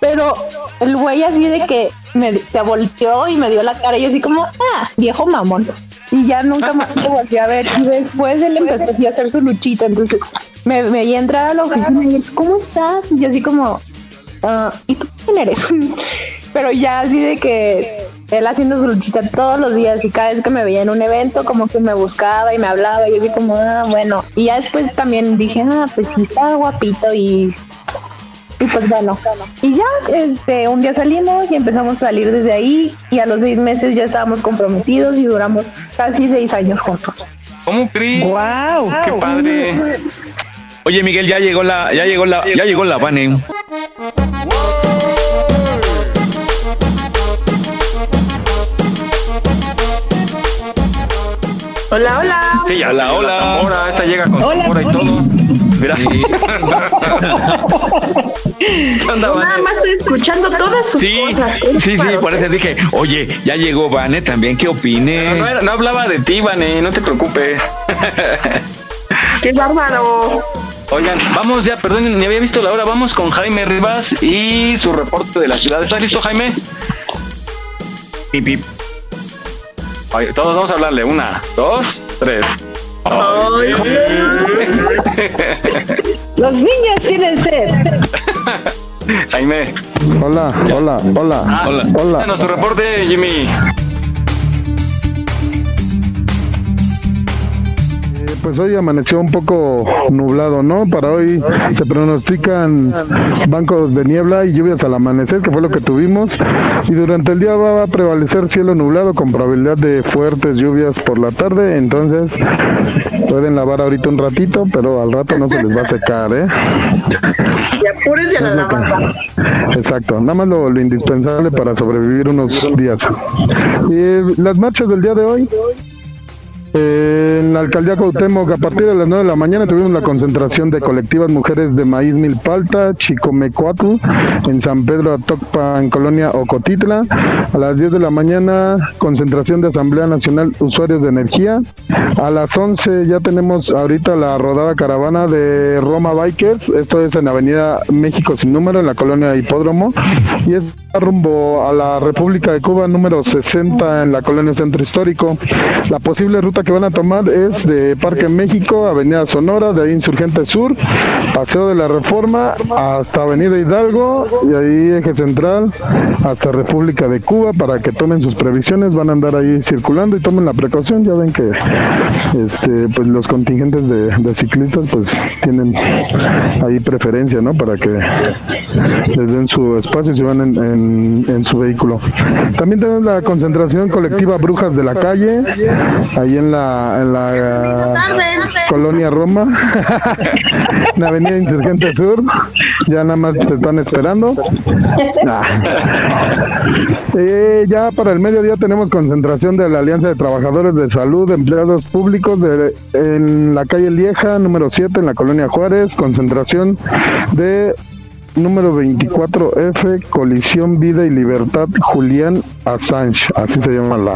Pero el güey así de que me, se volteó y me dio la cara y yo así como, ah, viejo mamón. Y ya nunca más lo volví a ver. Y después él empezó así a hacer su luchita. Entonces me veía entrar a la oficina y él, ¿cómo estás? Y yo así como, "Ah, ¿y tú quién eres? Pero ya así de que él haciendo su luchita todos los días y cada vez que me veía en un evento como que me buscaba y me hablaba y yo así como, ah, bueno. Y ya después también dije, ah, pues sí está guapito y y pues bueno, y ya, este, un día salimos y empezamos a salir desde ahí y a los seis meses ya estábamos comprometidos y duramos casi seis años juntos. ¿Cómo crees? ¡Wow! ¡Qué padre! Oye, Miguel, ya llegó la, ya llegó la, ya llegó la Vane. Hola, hola. Sí, ya Hola, hola. tambora, esta llega con Hola, tambora y todo. Mira. ¿Qué onda, Yo nada más estoy escuchando todas sus Sí, cosas. sí, sí, por eso dije, oye, ya llegó Vane también, ¿qué opine? No hablaba de ti, Vane, no te preocupes. ¡Qué bárbaro! Oigan, vamos ya, perdón, ni había visto la hora. Vamos con Jaime Rivas y su reporte de la ciudad. ¿Estás listo, Jaime? Pip, pip. Oye, todos vamos a hablarle. Una, dos, tres. Los niños tienen sed. Jaime, Hola, hola, hola, Ah, hola, cuéntanos tu reporte, Jimmy. Pues hoy amaneció un poco nublado, ¿no? Para hoy se pronostican bancos de niebla y lluvias al amanecer, que fue lo que tuvimos. Y durante el día va a prevalecer cielo nublado con probabilidad de fuertes lluvias por la tarde. Entonces pueden lavar ahorita un ratito, pero al rato no se les va a secar, ¿eh? Y apúrense a la lavanda. Exacto, nada más lo, lo indispensable para sobrevivir unos días. Y las marchas del día de hoy. En la alcaldía Cuauhtémoc, a partir de las 9 de la mañana tuvimos la concentración de colectivas mujeres de Maíz Milpalta, Chicomecuatl, en San Pedro Atocpa, en Colonia Ocotitla. A las 10 de la mañana, concentración de Asamblea Nacional Usuarios de Energía. A las 11 ya tenemos ahorita la rodada caravana de Roma Bikers. Esto es en Avenida México sin número, en la colonia Hipódromo. Y es rumbo a la República de Cuba número 60 en la colonia Centro Histórico. La posible ruta que van a tomar es de Parque México, Avenida Sonora, de ahí Insurgente Sur, Paseo de la Reforma hasta Avenida Hidalgo y ahí Eje Central hasta República de Cuba para que tomen sus previsiones. Van a andar ahí circulando y tomen la precaución. Ya ven que este pues los contingentes de, ciclistas pues tienen ahí preferencia, ¿no? Para que les den su espacio si van en, en- en su vehículo. También tenemos la concentración colectiva Brujas de la Calle, ahí en la, en la eh, colonia Roma, en la avenida Insurgente Sur. Ya nada más te están esperando. Eh, ya para el mediodía tenemos concentración de la Alianza de Trabajadores de Salud, Empleados Públicos de, en la calle Lieja, número 7, en la colonia Juárez. Concentración de número 24F, Colisión Vida y Libertad, Julián Assange, así se llama la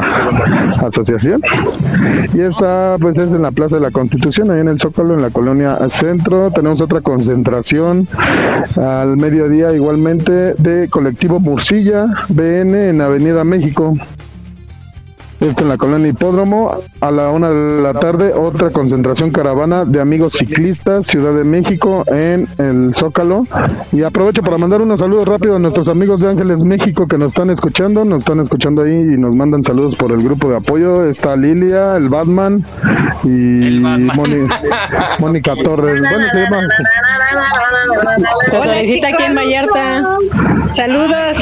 asociación. Y esta pues es en la Plaza de la Constitución, ahí en el Zócalo, en la colonia Centro. Tenemos otra concentración al mediodía igualmente de colectivo Murcilla, BN, en Avenida México. Esto en la colonia Hipódromo. A la una de la tarde, otra concentración caravana de amigos ciclistas, Ciudad de México, en el Zócalo. Y aprovecho para mandar unos saludos rápidos a nuestros amigos de Ángeles México que nos están escuchando. Nos están escuchando ahí y nos mandan saludos por el grupo de apoyo. Está Lilia, el Batman y Mónica Torres. Bueno, se llama. Aquí en Vallarta. Saludos.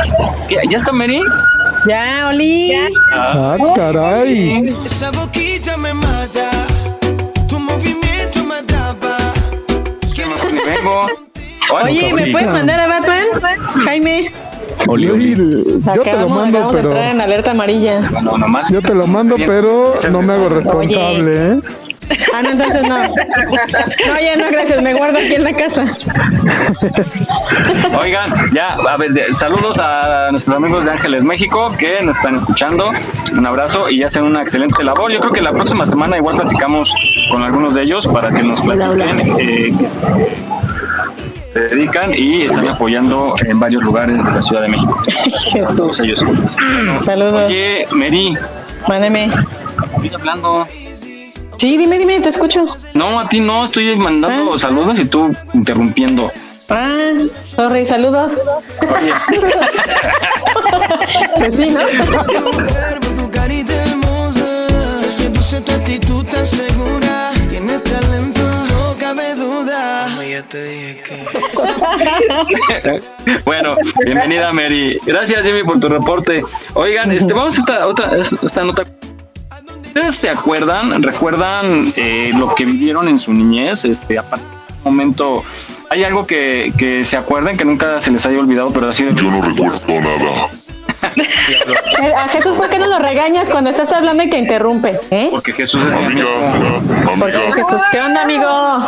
¿Ya, ya está Mary? Ya, Oli. Ah, caray. Esa boquita me mata, tu movimiento me atrapa. Vengo. Oye, ¿me puedes mandar a Batman? Jaime. Yo te lo mando, pero. en alerta amarilla. No, nomás. Yo te lo mando, pero no me hago responsable, ¿eh? Ah, no, entonces no. No, ya no, gracias. Me guardo aquí en la casa. Oigan, ya, a ver, de- saludos a nuestros amigos de Ángeles México que nos están escuchando. Un abrazo y hacen una excelente labor. Yo creo que la próxima semana igual platicamos con algunos de ellos para que nos platiquen. eh, se dedican y están apoyando en varios lugares de la Ciudad de México. Ellos. Saludos. Oye, Mary. Mándeme. Estoy hablando. Sí, dime, dime, te escucho. No, a ti no, estoy mandando saludos y tú interrumpiendo. Ah, sorry, saludos. pues sí, ¿no? Tu carita hermosa, me seduce tu actitud tan segura. Tienes talento, no cabe duda. Como ya te dije que. bueno, bienvenida Mary. Gracias Jimmy por tu reporte. Oigan, este, vamos a esta otra esta nota. ¿Ustedes se acuerdan, recuerdan eh, lo que vivieron en su niñez? Este, a partir de un momento, ¿hay algo que, que se acuerden que nunca se les haya olvidado, pero así de... Yo no recuerdo nada. A Jesús, ¿por qué no lo regañas cuando estás hablando y que interrumpe? ¿Eh? Porque Jesús es mi amigo. Porque Jesús, ¿qué onda, amigo?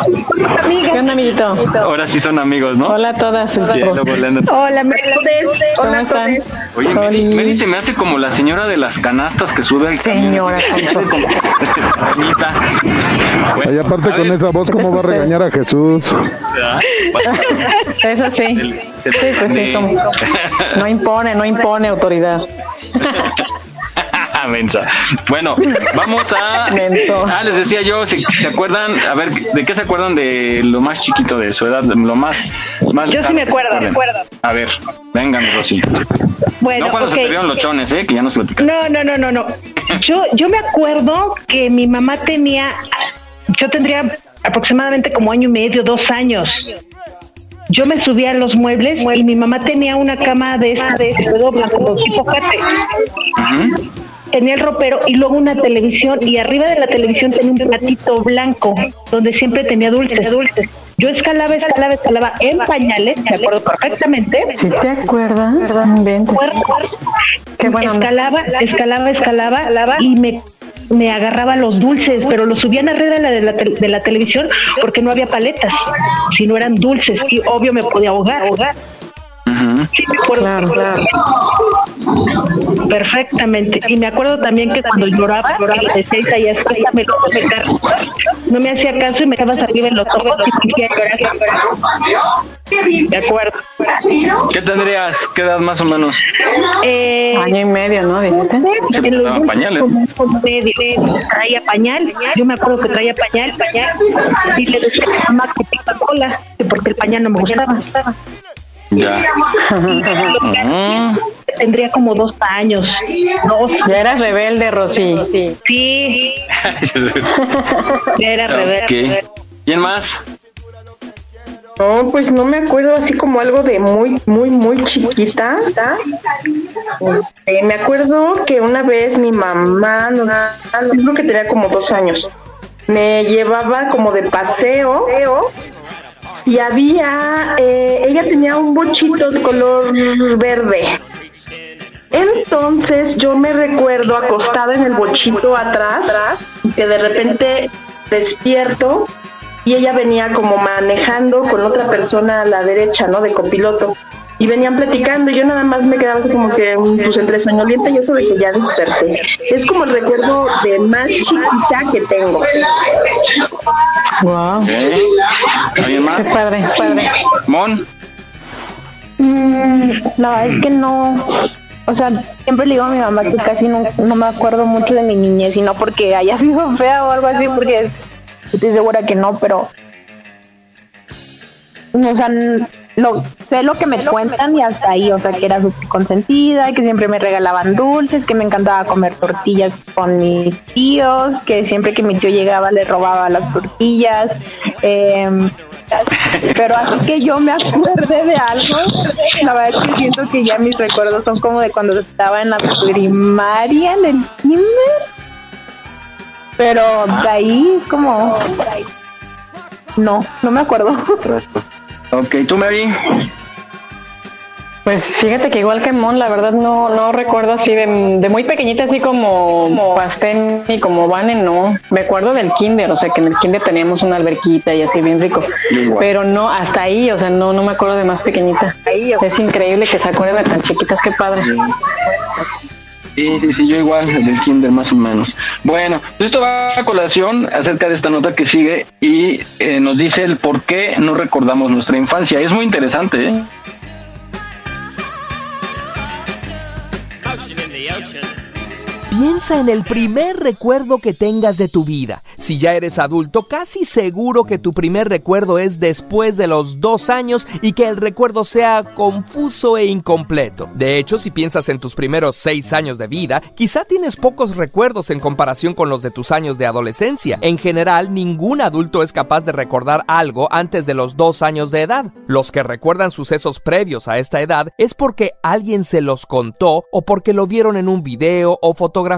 ¿Qué onda, amiguito? Ahora sí son amigos, ¿no? Hola a todas. Andan- Hola, ¿Cómo están? Oye, Mary, Mary se me hace como la señora de las canastas que sube al Señora, camión. Y aparte con esa voz, ¿cómo va a regañar a Jesús? Eso sí. Sí, pues sí, como- no impone, no impone autoridad. Mensa. Bueno, vamos a. Menso. Ah, les decía yo, si se acuerdan, a ver, ¿de qué se acuerdan de lo más chiquito de su edad? Lo más. más Yo sí me acuerdo, me acuerdo. A ver, vengan, Rosy. Bueno, no cuando se te vieron los chones, ¿eh? Que ya nos platicaron. No, no, no, no, no. Yo, yo me acuerdo que mi mamá tenía, yo tendría aproximadamente como año y medio, dos años. Yo me subía a los muebles y mi mamá tenía una cama de esa de ese dobla como tipo cate. Tenía el ropero y luego una televisión y arriba de la televisión tenía un platito blanco donde siempre tenía dulces, dulces. Yo escalaba, escalaba, escalaba en pañales, me acuerdo perfectamente. ¿Sí te acuerdas? Qué escalaba, escalaba, escalaba, escalaba y me, me agarraba los dulces, pero los subían arriba de la, de la, de la televisión porque no había paletas, sino eran dulces y obvio me podía ahogar. ahogar. Sí, me acuerdo. Perfectamente. Y me acuerdo también que cuando lloraba, decía "Isa, ya está, ya me lo voy a sacar". no me hacía caso y me dejaba arriba en los ojos y hacía llorar. De acuerdo. ¿Qué tendrías? ¿Qué edad más o menos? Eh, Año y medio, ¿no? Dijiste. en los pañales. medio, traía pañal, yo me acuerdo que traía pañal, pañal, y le decía a mamá que pica cola, que porque el pañal no me gustaba. Ya. Tendría como dos años. Dos. Ya eras rebelde, Rosy. Sí, era rebelde. ¿Quién más? No, pues no me acuerdo así como algo de muy, muy, muy chiquita. Este, me acuerdo que una vez mi mamá, no, creo que tenía como dos años, me llevaba como de paseo y había, eh, ella tenía un bochito de color verde. Entonces yo me recuerdo acostada en el bochito atrás, que de repente despierto y ella venía como manejando con otra persona a la derecha, ¿no? De copiloto. Y venían platicando y yo nada más me quedaba así como que pues entre soñolienta y eso de que ya desperté. Es como el recuerdo de más chiquita que tengo. Wow. ¿Alguien más? Qué padre, padre. Mon. Mm, la verdad es que no. o sea, siempre le digo a mi mamá que casi no, no me acuerdo mucho de mi niñez, y no porque haya sido fea o algo así, porque es- estoy segura que no, pero o sea, lo, sé lo que me cuentan y hasta ahí, o sea, que era súper consentida, que siempre me regalaban dulces, que me encantaba comer tortillas con mis tíos, que siempre que mi tío llegaba le robaba las tortillas. em, pero así que yo me acuerde de algo, la verdad es que siento que ya mis recuerdos son como de cuando estaba en la primaria, en el kinder. Pero de ahí es como... No, no me acuerdo. Ok, tú, Mary. Pues fíjate que igual que Mon, la verdad no, no recuerdo así de, de muy pequeñita, así como Pastén y como Vane, no. Me acuerdo del kinder, o sea que en el kinder teníamos una alberquita y así bien rico. Pero no, hasta ahí, o sea, no, no me acuerdo de más pequeñita. Es increíble que se acuerden de tan chiquitas, qué padre. Sí, sí, sí, yo igual, del kinder más o menos. Bueno, pues esto va a colación acerca de esta nota que sigue y eh, nos dice el por qué no recordamos nuestra infancia. Es muy interesante, ¿eh? Piensa en el primer recuerdo que tengas de tu vida. Si ya eres adulto, casi seguro que tu primer recuerdo es después de los dos años y que el recuerdo sea confuso e incompleto. De hecho, si piensas en tus primeros seis años de vida, quizá tienes pocos recuerdos en comparación con los de tus años de adolescencia. En general, ningún adulto es capaz de recordar algo antes de los dos años de edad. Los que recuerdan sucesos previos a esta edad es porque alguien se los contó o porque lo vieron en un video o fotografía.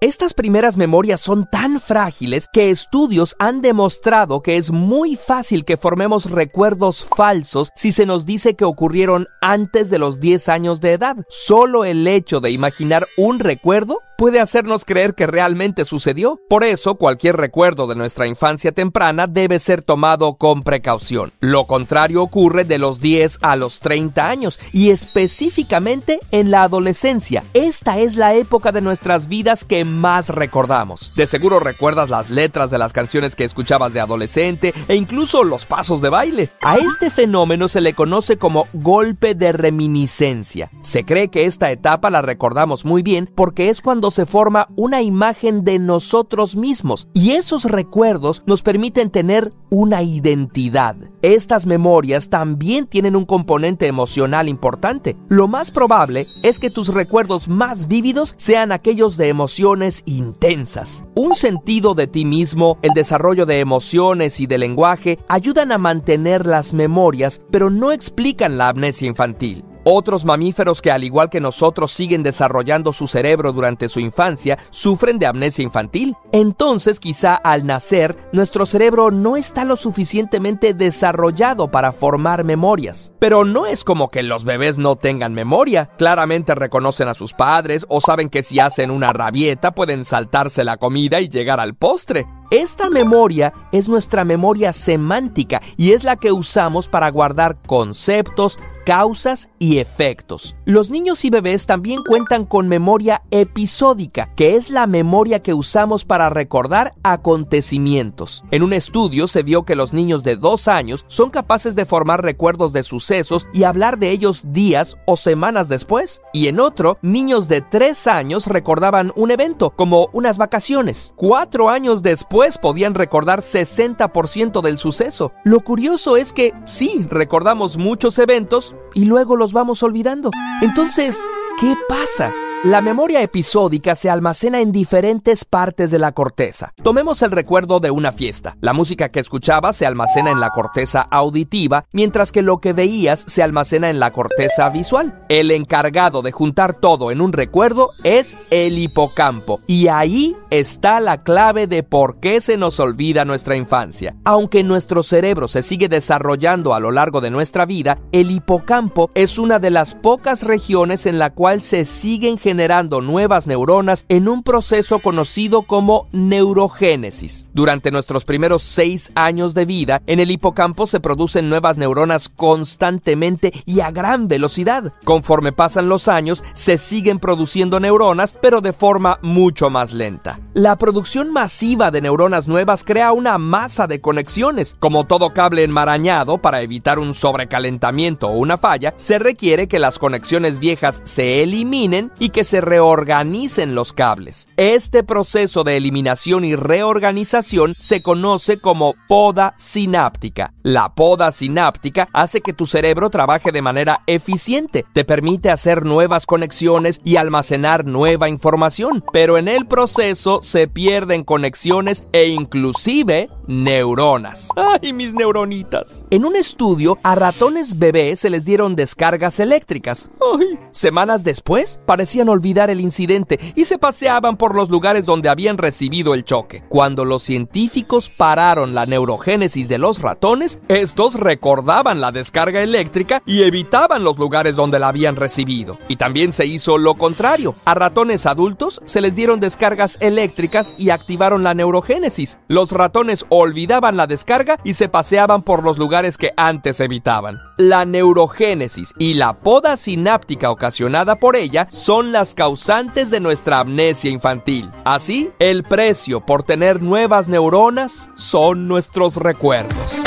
Estas primeras memorias son tan frágiles que estudios han demostrado que es muy fácil que formemos recuerdos falsos si se nos dice que ocurrieron antes de los 10 años de edad. Solo el hecho de imaginar un recuerdo puede hacernos creer que realmente sucedió. Por eso, cualquier recuerdo de nuestra infancia temprana debe ser tomado con precaución. Lo contrario ocurre de los 10 a los 30 años y específicamente en la adolescencia. Esta es la época de nuestras vidas que más recordamos. De seguro recuerdas las letras de las canciones que escuchabas de adolescente e incluso los pasos de baile. A este fenómeno se le conoce como golpe de reminiscencia. Se cree que esta etapa la recordamos muy bien porque es cuando se forma una imagen de nosotros mismos y esos recuerdos nos permiten tener una identidad. Estas memorias también tienen un componente emocional importante. Lo más probable es que tus recuerdos más vívidos sean aquellos de emociones intensas. Un sentido de ti mismo, el desarrollo de emociones y de lenguaje ayudan a mantener las memorias, pero no explican la amnesia infantil. Otros mamíferos que al igual que nosotros siguen desarrollando su cerebro durante su infancia sufren de amnesia infantil. Entonces quizá al nacer nuestro cerebro no está lo suficientemente desarrollado para formar memorias. Pero no es como que los bebés no tengan memoria. Claramente reconocen a sus padres o saben que si hacen una rabieta pueden saltarse la comida y llegar al postre. Esta memoria es nuestra memoria semántica y es la que usamos para guardar conceptos, causas y efectos. Los niños y bebés también cuentan con memoria episódica, que es la memoria que usamos para recordar acontecimientos. En un estudio se vio que los niños de dos años son capaces de formar recuerdos de sucesos y hablar de ellos días o semanas después. Y en otro, niños de tres años recordaban un evento, como unas vacaciones. Cuatro años después podían recordar 60% del suceso. Lo curioso es que sí, recordamos muchos eventos y luego los vamos olvidando. Entonces, ¿qué pasa? La memoria episódica se almacena en diferentes partes de la corteza. Tomemos el recuerdo de una fiesta. La música que escuchabas se almacena en la corteza auditiva, mientras que lo que veías se almacena en la corteza visual. El encargado de juntar todo en un recuerdo es el hipocampo, y ahí está la clave de por qué se nos olvida nuestra infancia. Aunque nuestro cerebro se sigue desarrollando a lo largo de nuestra vida, el hipocampo es una de las pocas regiones en la cual se siguen generando generando nuevas neuronas en un proceso conocido como neurogénesis. Durante nuestros primeros seis años de vida, en el hipocampo se producen nuevas neuronas constantemente y a gran velocidad. Conforme pasan los años, se siguen produciendo neuronas, pero de forma mucho más lenta. La producción masiva de neuronas nuevas crea una masa de conexiones. Como todo cable enmarañado, para evitar un sobrecalentamiento o una falla, se requiere que las conexiones viejas se eliminen y que se reorganicen los cables. Este proceso de eliminación y reorganización se conoce como poda sináptica. La poda sináptica hace que tu cerebro trabaje de manera eficiente, te permite hacer nuevas conexiones y almacenar nueva información, pero en el proceso se pierden conexiones e inclusive neuronas. ¡Ay, mis neuronitas! En un estudio, a ratones bebés se les dieron descargas eléctricas. ¡Ay! Semanas después, parecían olvidar el incidente y se paseaban por los lugares donde habían recibido el choque. Cuando los científicos pararon la neurogénesis de los ratones, estos recordaban la descarga eléctrica y evitaban los lugares donde la habían recibido. Y también se hizo lo contrario. A ratones adultos se les dieron descargas eléctricas y activaron la neurogénesis. Los ratones olvidaban la descarga y se paseaban por los lugares que antes evitaban. La neurogénesis y la poda sináptica ocasionada por ella son las causantes de nuestra amnesia infantil. Así, el precio por tener nuevas neuronas son nuestros recuerdos.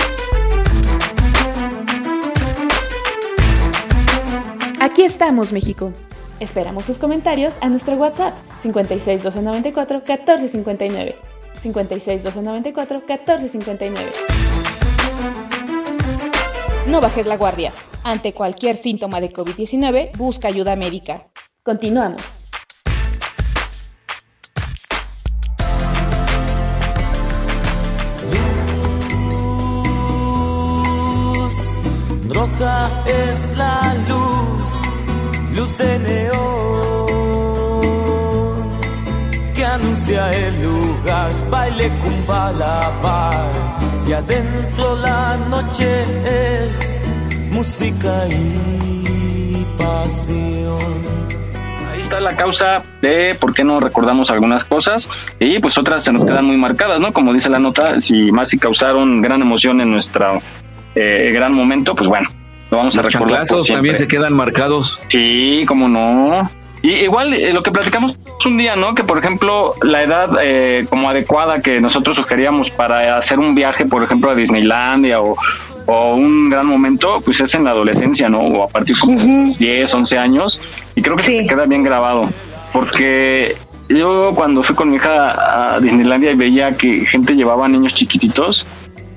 Aquí estamos, México. Esperamos tus comentarios a nuestro WhatsApp 56 294 1459. 56 294 1459. No bajes la guardia. Ante cualquier síntoma de COVID-19, busca ayuda médica. Continuamos. Roja es la luz, luz de neón, anuncia el lugar, baile cumba la bar, y adentro la noche es música y pasión. Ahí está la causa de por qué no recordamos algunas cosas y pues otras se nos quedan muy marcadas, ¿no? Como dice la nota, si más si causaron gran emoción en nuestro eh, gran momento, pues bueno, lo vamos a recordar. por también se quedan marcados. Sí, como no. Y igual eh, lo que platicamos un día, ¿no? Que por ejemplo la edad eh, como adecuada que nosotros sugeríamos para hacer un viaje, por ejemplo, a Disneylandia o, o un gran momento, pues es en la adolescencia, ¿no? O a partir como de los 10, 11 años. Y creo que se te queda bien grabado. Porque yo cuando fui con mi hija a Disneylandia y veía que gente llevaba niños chiquititos,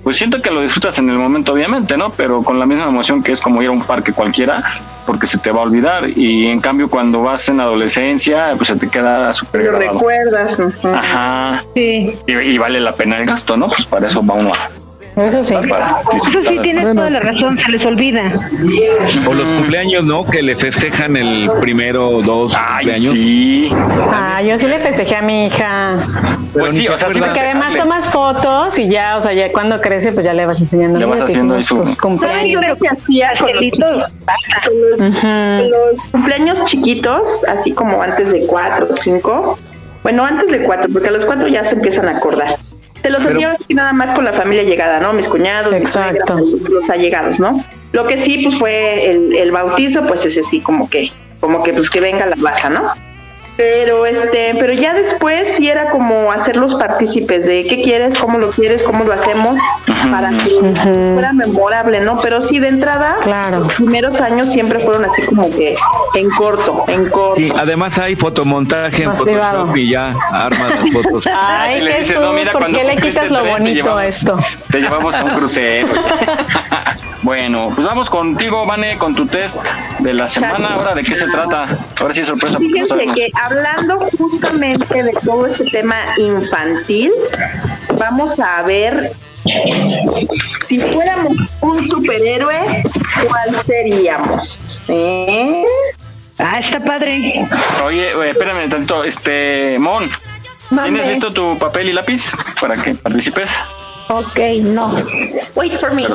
pues siento que lo disfrutas en el momento, obviamente, ¿no? Pero con la misma emoción que es como ir a un parque cualquiera, porque se te va a olvidar. Y en cambio, cuando vas en adolescencia, pues se te queda súper Lo grabado. recuerdas. ujú. Ajá. Sí. Y, y vale la pena el gasto, ¿no? Pues para eso va uno a. Eso sí. Eso sí, tienes toda la razón, se les olvida. O los cumpleaños, ¿no? Que le festejan el primero o dos cumpleaños. Sí. Ah, yo sí le festejé a mi hija. Pues sí, o sea, sí Porque además tomas fotos y ya, o sea, ya cuando crece, pues ya le vas enseñando. Le vas haciendo ahí su- cumpleaños. Yo lo que hacía con los, los cumpleaños chiquitos, así como antes de cuatro o cinco. Bueno, antes de cuatro, porque a los cuatro ya se empiezan a acordar. Te los hacía así nada más con la familia llegada, ¿no? Mis cuñados, mis suegras, los, los allegados, ¿no? Lo que sí, pues fue el, el bautizo, pues ese sí, como que, como que pues que venga la baja, ¿no? Pero este, pero ya después sí era como hacerlos partícipes de qué quieres, cómo lo quieres, cómo lo hacemos, para que fuera memorable, ¿no? Pero sí de entrada, los primeros años siempre fueron así como que en corto, en corto. Sí, además hay fotomontaje en Más Photoshop privado. y ya arma las fotos. Ay, Y le dices, no, mira, ¿por qué le quitas lo bonito a esto? Te llevamos a un crucero. bueno, pues vamos contigo, Vane, con tu test de la semana. Ahora, ¿de qué se trata? Ahora sí es sorpresa. Fíjense que hablando justamente de todo este tema infantil, vamos a ver si fuéramos un superhéroe, ¿cuál seríamos? ¿Eh? Ah, está padre. Oye, eh, espérame tantito, este, Mon, ¿tienes Mande. listo tu papel y lápiz para que participes? Ok, no. Wait for me.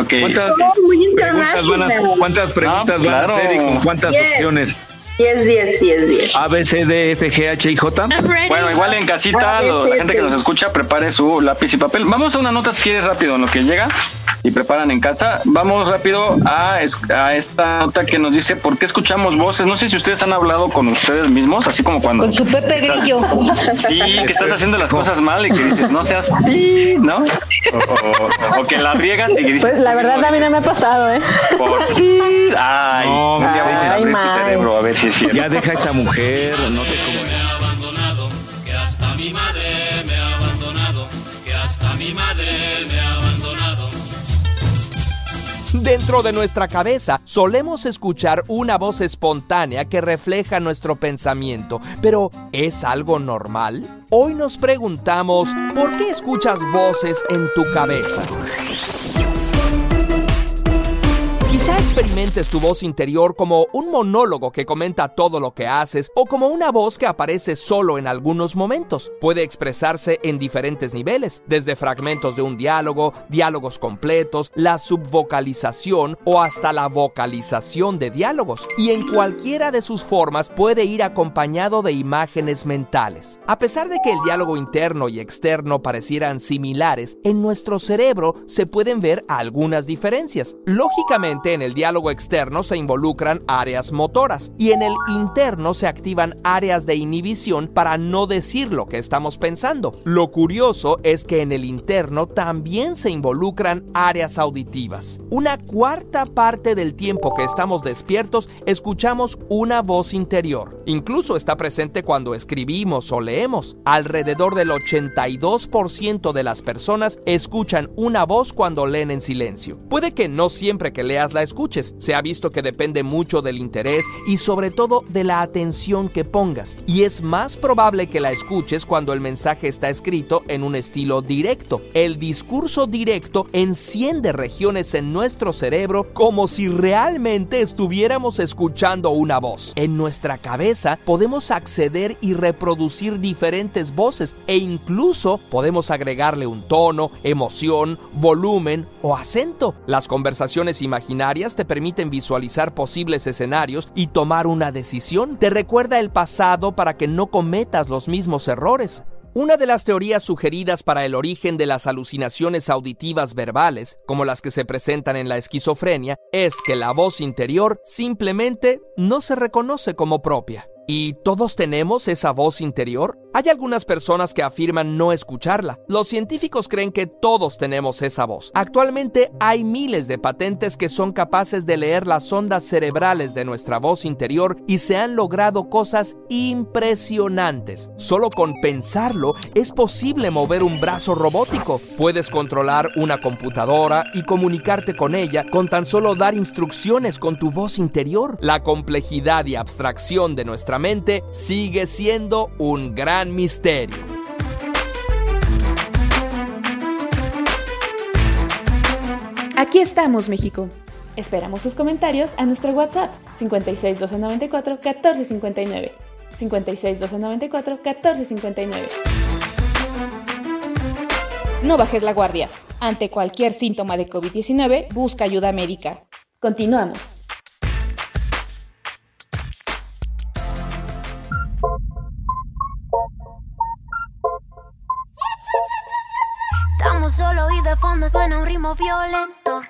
Ok. ¿Cuántas muy preguntas van a, cuántas preguntas Ah, van a claro. hacer y con cuántas Yes. opciones? 10, 10, 10, 10. A, B, C, D, F, G, H, I, J. Bueno, igual en casita, lo- la gente que nos escucha, prepare su lápiz y papel. Vamos a una nota si quieres rápido en lo que llega y preparan en casa. Vamos rápido a, es- a esta nota que nos dice por qué escuchamos voces. No sé si ustedes han hablado con ustedes mismos, así como cuando. Con su Pepe Grillo. Sí, que estás haciendo las cosas mal y que dices, no seas pi, ¿no? O, o- o que la riegas y que dices. Pues la verdad a mí no me ha pasado, ¿eh? Por pi. Ay, No, Ay, man. cerebro a ver si es cierto. Ya deja a esa mujer, no te que hasta mi madre me ha abandonado, que hasta mi madre me ha abandonado. Dentro de nuestra cabeza solemos escuchar una voz espontánea que refleja nuestro pensamiento, pero ¿es algo normal? Hoy nos preguntamos, ¿por qué escuchas voces en tu cabeza? Quizá experimentes tu voz interior como un monólogo que comenta todo lo que haces o como una voz que aparece solo en algunos momentos. Puede expresarse en diferentes niveles, desde fragmentos de un diálogo, diálogos completos, la subvocalización o hasta la vocalización de diálogos. Y en cualquiera de sus formas puede ir acompañado de imágenes mentales. A pesar de que el diálogo interno y externo parecieran similares, en nuestro cerebro se pueden ver algunas diferencias. Lógicamente, en el diálogo externo se involucran áreas motoras y en el interno se activan áreas de inhibición para no decir lo que estamos pensando. Lo curioso es que en el interno también se involucran áreas auditivas. Una cuarta parte del tiempo que estamos despiertos escuchamos una voz interior. Incluso está presente cuando escribimos o leemos. Alrededor del 82% de las personas escuchan una voz cuando leen en silencio. Puede que no siempre que leas la escuches. Se ha visto que depende mucho del interés y sobre todo de la atención que pongas. Y es más probable que la escuches cuando el mensaje está escrito en un estilo directo. El discurso directo enciende regiones en nuestro cerebro como si realmente estuviéramos escuchando una voz. En nuestra cabeza podemos acceder y reproducir diferentes voces e incluso podemos agregarle un tono, emoción, volumen o acento. Las conversaciones imaginarias te permiten visualizar posibles escenarios y tomar una decisión. Te recuerda el pasado para que no cometas los mismos errores. Una de las teorías sugeridas para el origen de las alucinaciones auditivas verbales, como las que se presentan en la esquizofrenia, es que la voz interior simplemente no se reconoce como propia. ¿Y todos tenemos esa voz interior? Hay algunas personas que afirman no escucharla. Los científicos creen que todos tenemos esa voz. Actualmente hay miles de patentes que son capaces de leer las ondas cerebrales de nuestra voz interior y se han logrado cosas impresionantes. Solo con pensarlo es posible mover un brazo robótico. Puedes controlar una computadora y comunicarte con ella con tan solo dar instrucciones con tu voz interior. La complejidad y abstracción de nuestra mente sigue siendo un gran misterio. Aquí estamos, México. Esperamos tus comentarios a nuestro WhatsApp 56 294 1459. 56 294 1459. No bajes la guardia. Ante cualquier síntoma de COVID-19, busca ayuda médica. Continuamos. Estamos solo y de fondo suena un ritmo violento.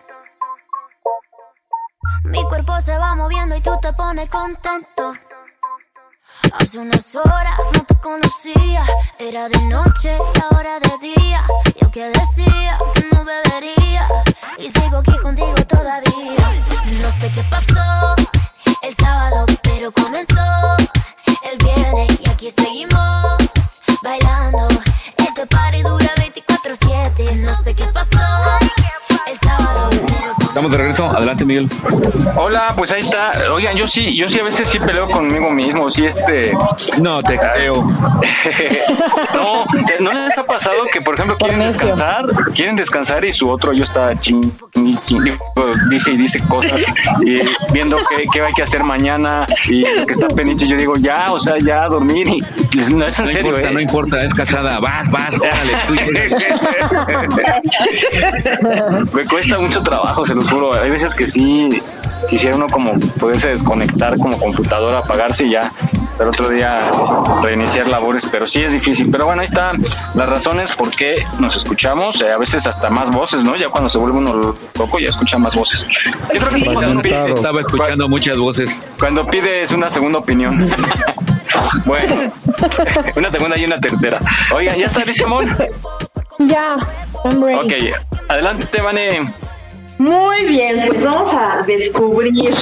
Mi cuerpo se va moviendo y tú te pones contento. Hace unas horas no te conocía, era de noche y ahora de día. Yo que decía que no bebería y sigo aquí contigo todavía. No sé qué pasó el sábado, pero comenzó el viernes y aquí seguimos bailando. Este party dura 24/7, no sé qué pasó. El sábado, Estamos de regreso. Adelante, Miguel. Hola, pues ahí está. Oigan, yo sí, yo sí a veces sí peleo conmigo mismo, sí este. No te creo. no, ¿no les ha pasado que por ejemplo quieren descansar, quieren descansar y su otro yo está ching, dice y dice cosas y viendo qué, qué hay que hacer mañana y que está pendiente yo digo ya, o sea, ya a dormir y y no es en No serio, importa, ¿eh? no importa, es casada. Vas, vas, órale. tú- Me cuesta mucho trabajo, se los juro. Hay veces que sí, quisiera uno como poderse desconectar como computadora, apagarse y ya el otro día reiniciar labores, pero sí es difícil. Pero bueno, ahí están las razones por qué nos escuchamos, eh, a veces hasta más voces, ¿no? Ya cuando se vuelve uno loco ya escucha más voces. Yo creo que cuando pide- Estaba escuchando muchas voces. cuando pides una segunda opinión. bueno, una segunda y una tercera. Oigan, ¿ya está listo, Mon? Ya, hombre. Ok, adelante, Vane. Muy bien, pues vamos a descubrir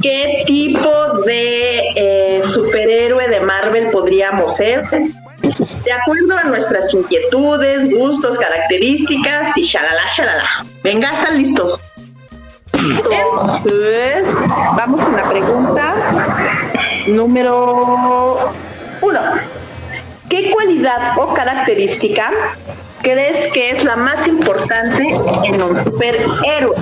qué tipo de eh, superhéroe de Marvel podríamos ser. De acuerdo a nuestras inquietudes, gustos, características y shalala, shalala. Venga, ¿están listos? Entonces, vamos con la pregunta número uno. ¿Qué cualidad o característica crees que es la más importante en un superhéroe?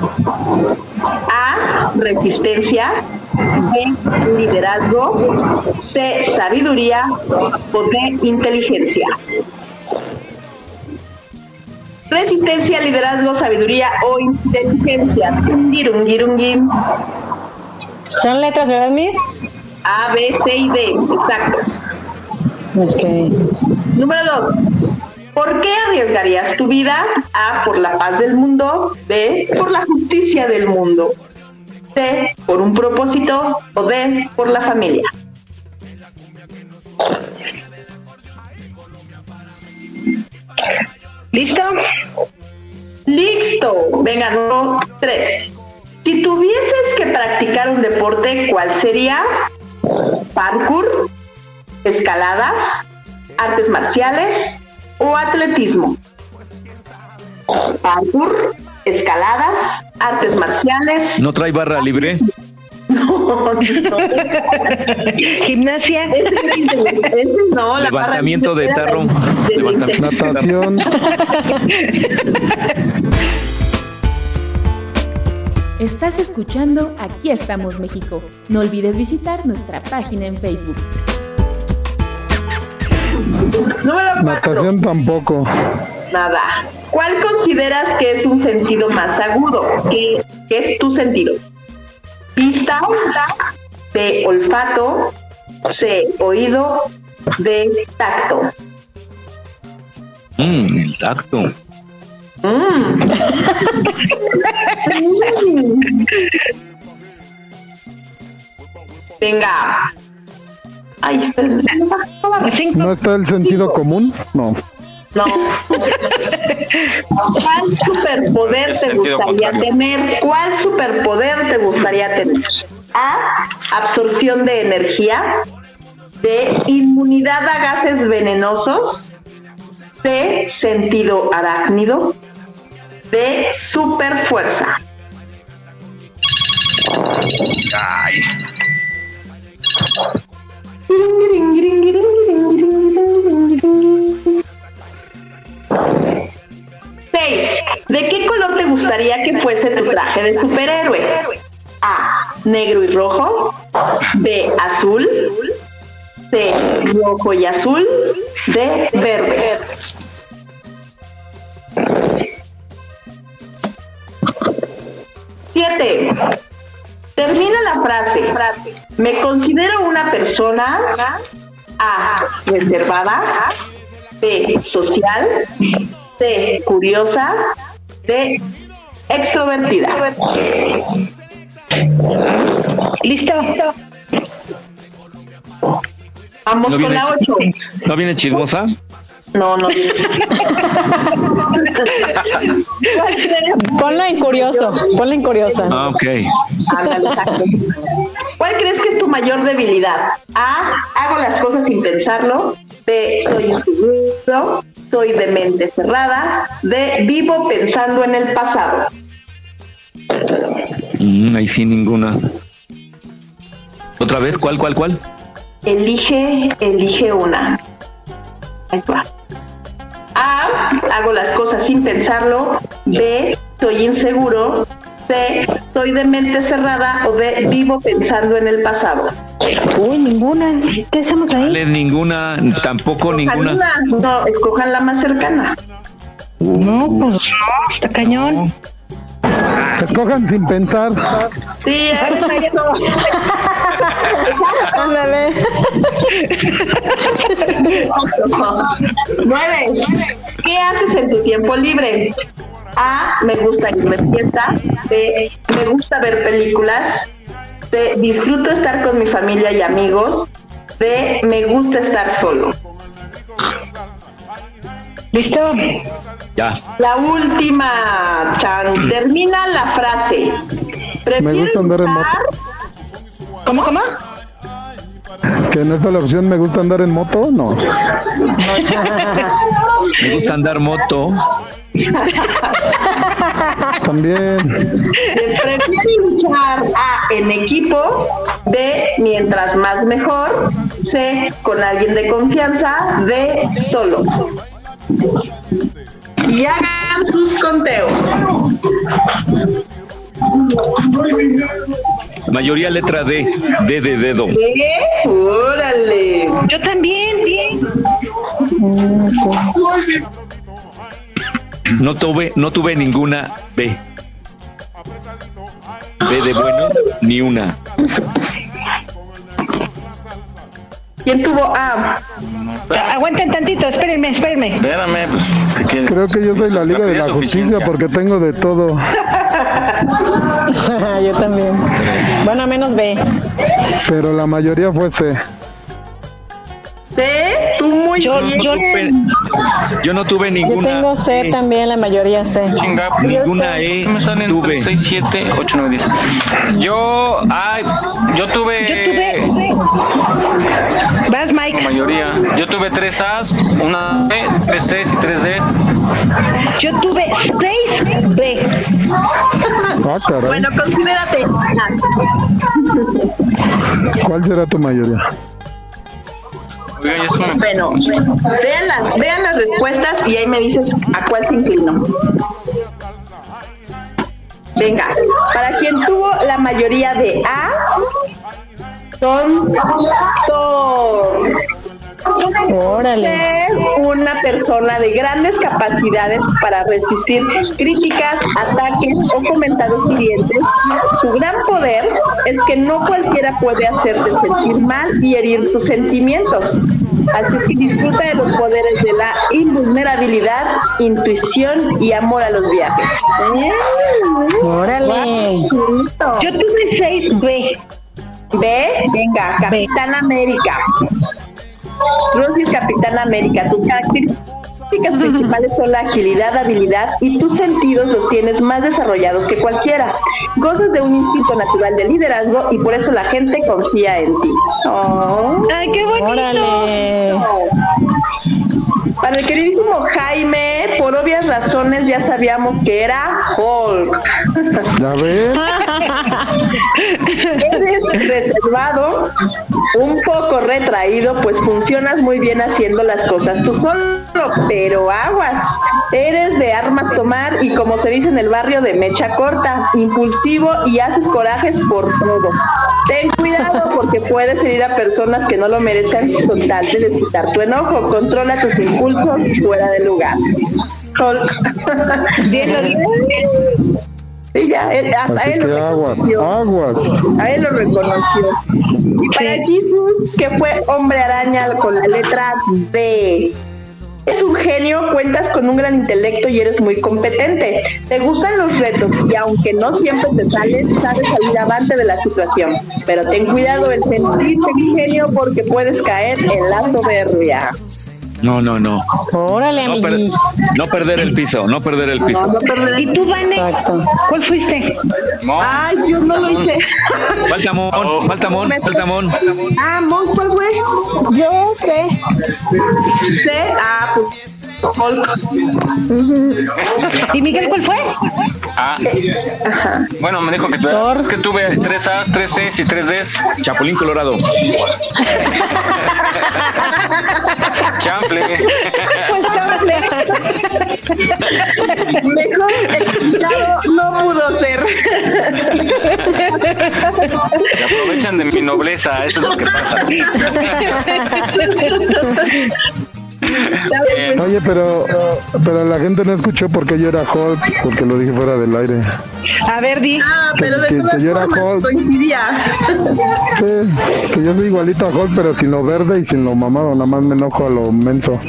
A. Resistencia. B. Liderazgo. C. Sabiduría. O D. Inteligencia. Resistencia, liderazgo, sabiduría o inteligencia. ¿Son letras, verdad, Miss? A, B, C y D. Exacto. Ok. Número dos. ¿Por qué arriesgarías tu vida? A, por la paz del mundo. B, por la justicia del mundo. C, por un propósito. O D, por la familia. ¿Listo? Listo. Venga, dos, tres. Si tuvieses que practicar un deporte, ¿cuál sería? Parkour, escaladas, artes marciales o atletismo. Parkour, escaladas, artes marciales. ¿No trae barra libre? No, no. Gimnasia. Ese es- ese no, la barra Levantamiento de tarro. de- Levantamiento de tarro. Natación. Estás escuchando Aquí estamos México. No olvides visitar nuestra página en Facebook. Número cuatro. Natación tampoco. Nada. ¿Cuál consideras que es un sentido más agudo? ¿Qué, qué es tu sentido? Vista, B, olfato, C, oído, D, tacto. Mm, el tacto. Mm. Venga. Ay. ¿No está el sentido común? No. No. ¿Cuál superpoder te gustaría contrario. tener? ¿Cuál superpoder te gustaría tener? A. Absorción de energía. B. Inmunidad a gases venenosos. C. Sentido arácnido. D. Superfuerza. Ay, Seis. ¿De qué color te gustaría que fuese tu traje de superhéroe? A. Negro y rojo. B. Azul. C. Rojo y azul. D. Verde. Siete. Termina la frase. Me considero una persona A. Reservada. B. Social. C. Curiosa. D. Extrovertida. ¿Listo? Vamos ¿No con viene, la 8. ¿No viene chismosa? No, no. Ponla en curioso, ponla en curiosa. Ah, ok. ¿Cuál crees que es tu mayor debilidad? A. Hago las cosas sin pensarlo. B. Soy inseguro. Soy de mente cerrada. D. Vivo pensando en el pasado. Mm, ahí sí, ninguna. ¿Otra vez? ¿Cuál, cuál, cuál? Elige, elige una. Ahí va. A. Hago las cosas sin pensarlo. B. Soy inseguro. C. Soy de mente cerrada. O D. Vivo pensando en el pasado. Uy, ninguna. ¿Qué hacemos ahí? Vale, ninguna, tampoco Escojan ninguna. una. No, escojan la más cercana. No, pues no, está cañón. Escojan sin pensar. Sí. Ándale. Nueve. ¿Qué haces en tu tiempo libre? A. Me gusta irme de fiesta. B. Me gusta ver películas. C. Disfruto estar con mi familia y amigos. D. Me gusta estar solo. ¿Listo? Ya. La última, Chan. Termina la frase. Me ¿Prefieres gusta andar en moto. ¿Cómo, cómo? ¿Que no está la opción me gusta andar en moto? No. Me gusta andar moto. También. Prefiere luchar A en equipo, B mientras más mejor, C con alguien de confianza, D solo. Y hagan sus conteos. Mayoría letra D. D de dedo. ¿Qué? Órale. Yo también, bien. No tuve, no tuve ninguna B. B de bueno, ni una. ¿Quién tuvo A? Aguanten tantito, espérenme, espérenme. Espérame, pues. ¿qué quieres? Creo que yo soy la Liga de la Justicia porque tengo de todo. Yo también. Bueno, menos B. Pero la mayoría fue C. C, tú muy Yo, bien. yo, Yo no tuve yo ninguna. tengo C también, la mayoría C. Chinga, Ninguna E. me salen tuve. 6, 7, 8, 9, 10. Yo, ay, yo tuve. Yo tuve. Vas, La Mike. mayoría. Yo tuve 3 A's, una B, 3 C's y 3 D. Yo tuve 6 B. Ah, caray. Bueno, considérate. ¿Cuál será tu mayoría? Bueno, vean las, vean las respuestas y ahí me dices a cuál se inclinó. Venga, para quien tuvo la mayoría de A, son Thor. Órale. Una persona de grandes capacidades para resistir críticas, ataques o comentarios hirientes. Tu gran poder es que no cualquiera puede hacerte sentir mal y herir tus sentimientos. Así es que disfruta de los poderes de la invulnerabilidad, intuición y amor a los viajes. Órale. Yo tuve 6 B. Venga, Capitán América. Rosy es Capitán América. Tus características principales son la agilidad, habilidad y tus sentidos los tienes más desarrollados que cualquiera. Gozas de un instinto natural de liderazgo y por eso la gente confía en ti. Oh. ¡Ay, qué bonito! Órale. Para el queridísimo Jaime, por obvias razones ya sabíamos que era Hulk. ¿Ya ves? Eres reservado, un poco retraído, pues funcionas muy bien haciendo las cosas tú solo, pero aguas. Eres de armas tomar y como se dice en el barrio de mecha corta, impulsivo y haces corajes por todo. Ten cuidado porque puedes herir a personas que no lo merezcan con tal de desquitar tu enojo. Controla tus impulsos fuera de lugar. Hulk. Bien, lo ya, él- hasta Así él lo aguas, reconoció. aguas. A él lo reconoció. Para Jesus, que fue hombre araña con la letra D. Es un genio, cuentas con un gran intelecto y eres muy competente. Te gustan los retos y aunque no siempre te salen, sabes salir avante de la situación. Pero ten cuidado el sentirte genio porque puedes caer en la soberbia. No, no, no. Órale, No, per- no perder el piso, no perder el No, piso. no perder- ¿Y tú, Vane? Exacto. ¿Cuál fuiste? Ay, Dios, no lo hice. Falta Mon, falta Mon, falta Mon. Ah, Mon, ¿cuál fue? Yo sé. C. Ah, pues. Hulk. ¿Y Miguel cuál fue? Ah, bueno, me dijo que, Thor. que tuve 3 A's, 3 C's y 3 D's. Chapulín Colorado. Chample. Mejor explicado no pudo ser. Se aprovechan de mi nobleza, eso es lo que pasa. Oye, pero, pero la gente no escuchó porque yo era Hulk, porque lo dije fuera del aire. A ver, di. Ah, pero de Que- todas que yo era formas Hulk. coincidía. Sí, que yo soy igualito a Hulk, pero sin lo verde y sin lo mamado, nada más me enojo a lo menso.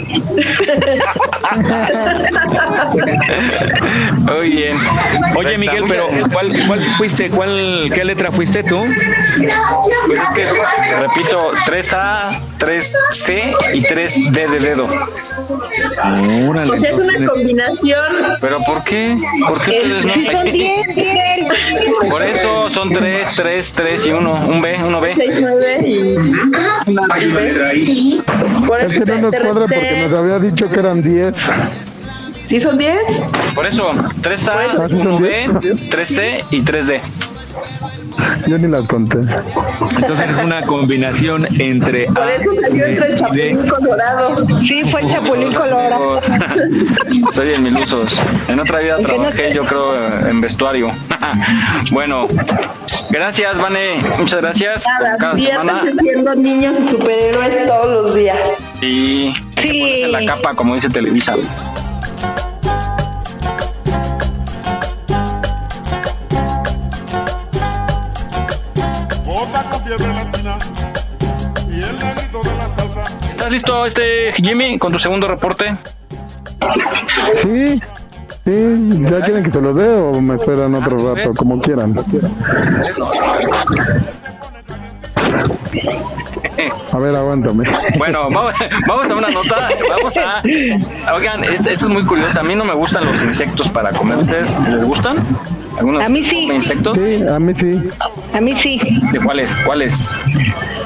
Muy bien. Oye, Miguel, pero ¿cuál, cuál fuiste? ¿Cuál, ¿Qué letra fuiste tú? Pues es que, repito, 3A, 3C y 3D de dedo. Órale, Pues es una entonces- combinación. ¿Pero por qué? ¿Por qué? Si son 10, Miguel. Por eso son 3, 3, 3 y 1. Un B, 1 B. 6, 9 y. Por Es que no nos te- cuadra porque nos había dicho que eran 10. ¿Sí son 10? Por eso, 3A, 1B, 3C y 3D. Yo ni las conté. Entonces es una combinación entre Por A eso salió. Chapulín Colorado. Sí, fue el Chapulín Colorado. Soy en Milusos. En otra vida trabajé, yo creo, en vestuario. bueno, gracias, Vane. Muchas gracias. Nada, cada semana. diviértanse siendo niños y superhéroes todos los días. Y que ponerse la capa, como dice Televisa. ¿Estás listo, este Jimmy, con tu segundo reporte? Sí, sí, ¿ya quieren que se los dé o me esperan otro rato? Como quieran. A ver, aguántame. Bueno, vamos, vamos a una nota. Vamos a. Oigan, esto, esto es muy curioso. A mí no me gustan los insectos para comer. ¿Ustedes les gustan? ¿Algunos A mí sí. comen insectos? Sí, a mí sí. A mí sí. ¿De cuáles? ¿Cuáles?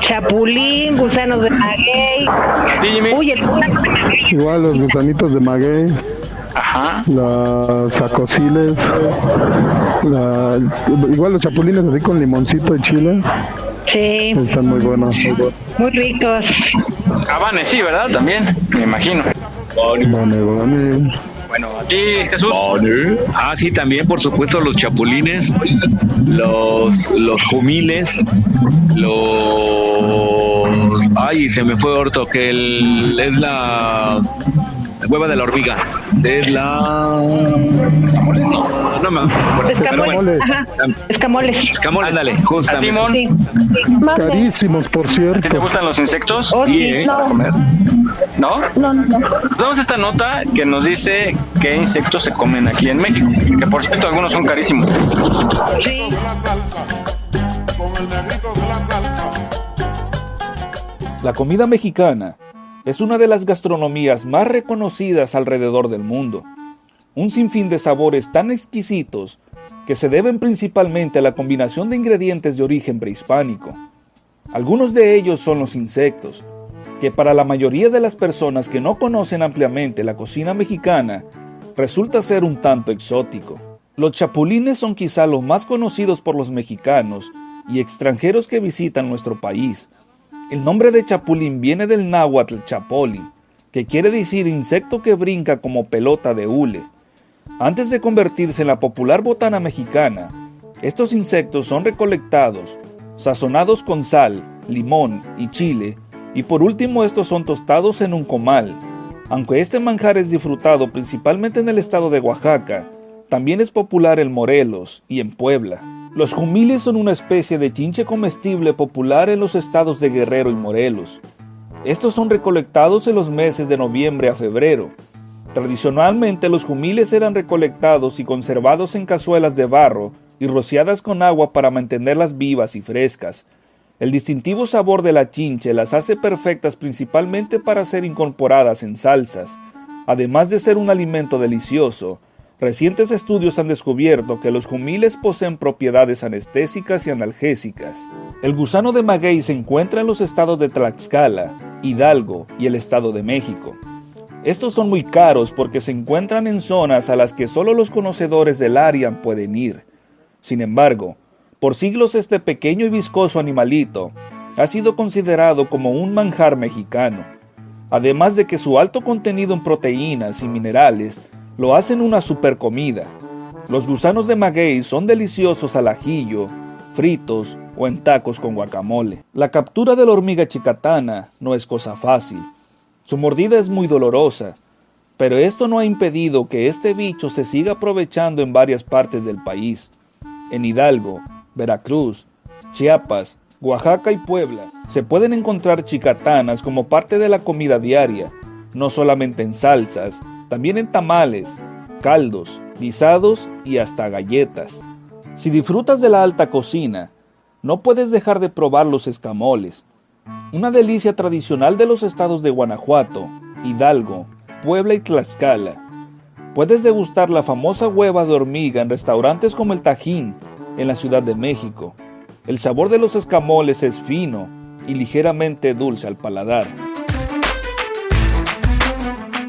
Chapulín, gusanos de maguey. Sí, Jimmy. Uy, el gusano de maguey. Igual los gusanitos de maguey, Ajá. las acosiles, la, igual los chapulines así con limoncito y chile, Sí, están muy buenos. muy ricos. Habane, sí, ¿verdad? También, me imagino. Vale, vale. Bueno, a ti, Jesús. Ah, sí, también, por supuesto, los chapulines, los, los jumiles, los... Ay, se me fue orto, que el, es la hueva de la hormiga. Es la... No me acuerdo. pero bueno. Escamoles. Ajá. Escamoles. Escamoles, ándale, ¿A ti, justamente. Mon? Sí. Carísimos, por ¿A ti te cierto. gustan los insectos? Oh, sí, ¿eh? Para no. comer. ¿No? No, no, no. Vamos a esta nota que nos dice qué insectos se comen aquí en México. Que por cierto, algunos son carísimos. Sí. La comida mexicana es una de las gastronomías más reconocidas alrededor del mundo. Un sinfín de sabores tan exquisitos que se deben principalmente a la combinación de ingredientes de origen prehispánico. Algunos de ellos son los insectos, que para la mayoría de las personas que no conocen ampliamente la cocina mexicana, resulta ser un tanto exótico. Los chapulines son quizá los más conocidos por los mexicanos y extranjeros que visitan nuestro país. El nombre de chapulín viene del náhuatl chapolin, que quiere decir insecto que brinca como pelota de hule. Antes de convertirse en la popular botana mexicana, estos insectos son recolectados, sazonados con sal, limón y chile, y por último estos son tostados en un comal. Aunque este manjar es disfrutado principalmente en el estado de Oaxaca, también es popular en Morelos y en Puebla. Los jumiles son una especie de chinche comestible popular en los estados de Guerrero y Morelos. Estos son recolectados en los meses de noviembre a febrero. Tradicionalmente los jumiles eran recolectados y conservados en cazuelas de barro y rociadas con agua para mantenerlas vivas y frescas. El distintivo sabor de la chinche las hace perfectas principalmente para ser incorporadas en salsas. Además de ser un alimento delicioso, recientes estudios han descubierto que los jumiles poseen propiedades anestésicas y analgésicas. El gusano de maguey se encuentra en los estados de Tlaxcala, Hidalgo y el Estado de México. Estos son muy caros porque se encuentran en zonas a las que solo los conocedores del área pueden ir. Sin embargo, por siglos este pequeño y viscoso animalito ha sido considerado como un manjar mexicano, además de que su alto contenido en proteínas y minerales lo hacen una super comida. Los gusanos de maguey son deliciosos al ajillo, fritos o en tacos con guacamole. La captura de la hormiga chicatana no es cosa fácil. Su mordida es muy dolorosa, pero esto no ha impedido que este bicho se siga aprovechando en varias partes del país. En Hidalgo, Veracruz, Chiapas, Oaxaca y Puebla se pueden encontrar chicatanas como parte de la comida diaria, no solamente en salsas, también en tamales, caldos, guisados y hasta galletas. Si disfrutas de la alta cocina, no puedes dejar de probar los escamoles, una delicia tradicional de los estados de Guanajuato, Hidalgo, Puebla y Tlaxcala. Puedes degustar la famosa hueva de hormiga en restaurantes como el Tajín, en la Ciudad de México. El sabor de los escamoles es fino y ligeramente dulce al paladar.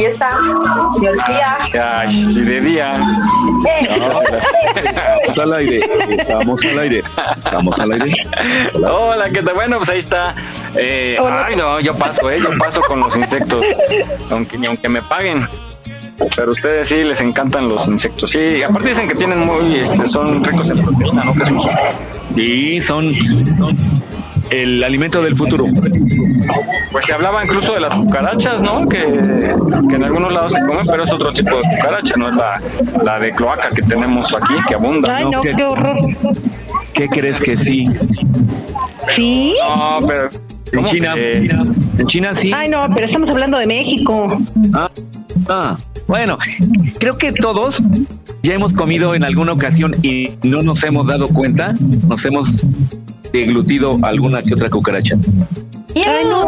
Fiesta, ni orgía. Ay, si de día. Estamos al aire, estamos al aire, estamos al aire. Hola, ¿qué tal? Bueno, pues ahí está. Eh, ay, no, yo paso, ¿eh? Yo paso con los insectos, aunque, ni aunque me paguen. Pero a ustedes sí les encantan los insectos. Sí, aparte dicen que tienen muy, este, son ricos en proteína, ¿no? Y son, son el alimento del futuro. Pues se hablaba incluso de las cucarachas, ¿no? Que, que en algunos lados se comen, pero es otro tipo de cucaracha, no es la, la de cloaca que tenemos aquí, que abunda. Ay, ¿no? no, ¿qué- qué horror. ¿Qué crees que sí? ¿Sí? No, pero. En ¿cómo China, en China sí. Ay, no, pero estamos hablando de México. Ah, ah, bueno, creo que todos ya hemos comido en alguna ocasión y no nos hemos dado cuenta, nos hemos deglutido alguna que otra cucaracha Ay, no.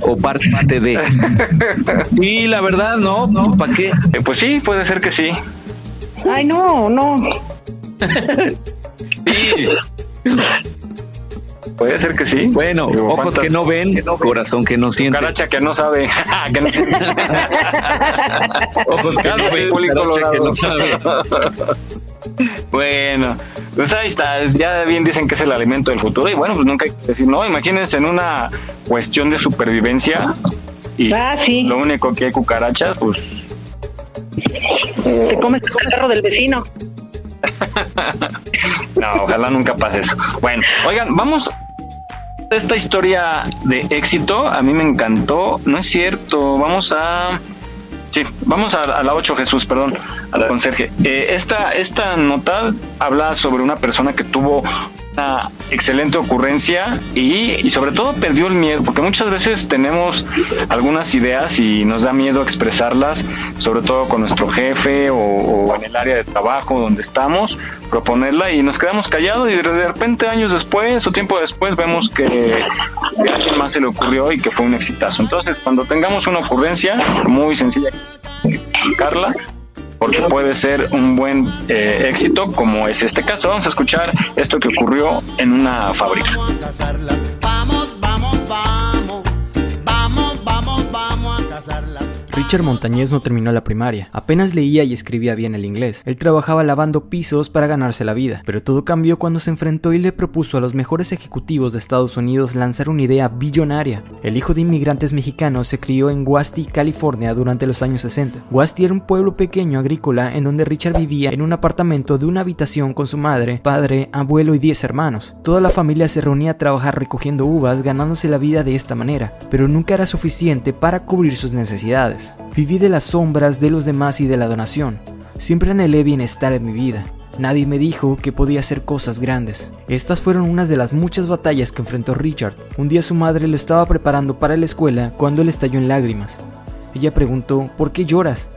o parte de. Sí, la verdad, no, no, ¿para qué? Eh, pues sí, puede ser que sí. Ay, no, no. Sí. Puede ser que sí. Bueno, Digo, ojos ¿cuántas- que no ven, corazón que no siente. Cucaracha que no sabe. que no sabe. Ojos que no ven, que no sabe. Bueno, pues ahí está, ya bien dicen que es el alimento del futuro y bueno, pues nunca hay que decir, no, imagínense en una cuestión de supervivencia y Ah, sí. lo único que hay cucarachas, pues Te comes el carro del vecino. no, ojalá nunca pase eso. Bueno, oigan, vamos a esta historia de éxito, a mí me encantó, no es cierto, vamos a... Sí, vamos a, a la 8, Jesús, perdón, a la conserje. Eh, esta, esta nota habla sobre una persona que tuvo una excelente ocurrencia y, y sobre todo perdió el miedo, porque muchas veces tenemos algunas ideas y nos da miedo expresarlas, sobre todo con nuestro jefe o, en el área de trabajo donde estamos, proponerla y nos quedamos callados y de repente años después o tiempo después vemos que, a alguien más se le ocurrió y que fue un exitazo. Entonces, cuando tengamos una ocurrencia muy sencilla, Carla, porque puede ser un buen eh, éxito como es este caso. Vamos a escuchar esto que ocurrió en una fábrica. Richard Montañez no terminó la primaria, apenas leía y escribía bien el inglés. Él trabajaba lavando pisos para ganarse la vida, pero todo cambió cuando se enfrentó y le propuso a los mejores ejecutivos de Estados Unidos lanzar una idea billonaria. El hijo de inmigrantes mexicanos se crió en Guasti, California durante los años 60. Guasti era un pueblo pequeño agrícola en donde Richard vivía en un apartamento de una habitación con su madre, padre, abuelo y 10 hermanos. Toda la familia se reunía a trabajar recogiendo uvas ganándose la vida de esta manera, pero nunca era suficiente para cubrir sus necesidades. Viví de las sombras de los demás y de la donación. Siempre anhelé bienestar en mi vida. Nadie me dijo que podía hacer cosas grandes. Estas fueron unas de las muchas batallas que enfrentó Richard. Un día su madre lo estaba preparando para la escuela cuando él estalló en lágrimas. Ella preguntó, ¿por qué lloras?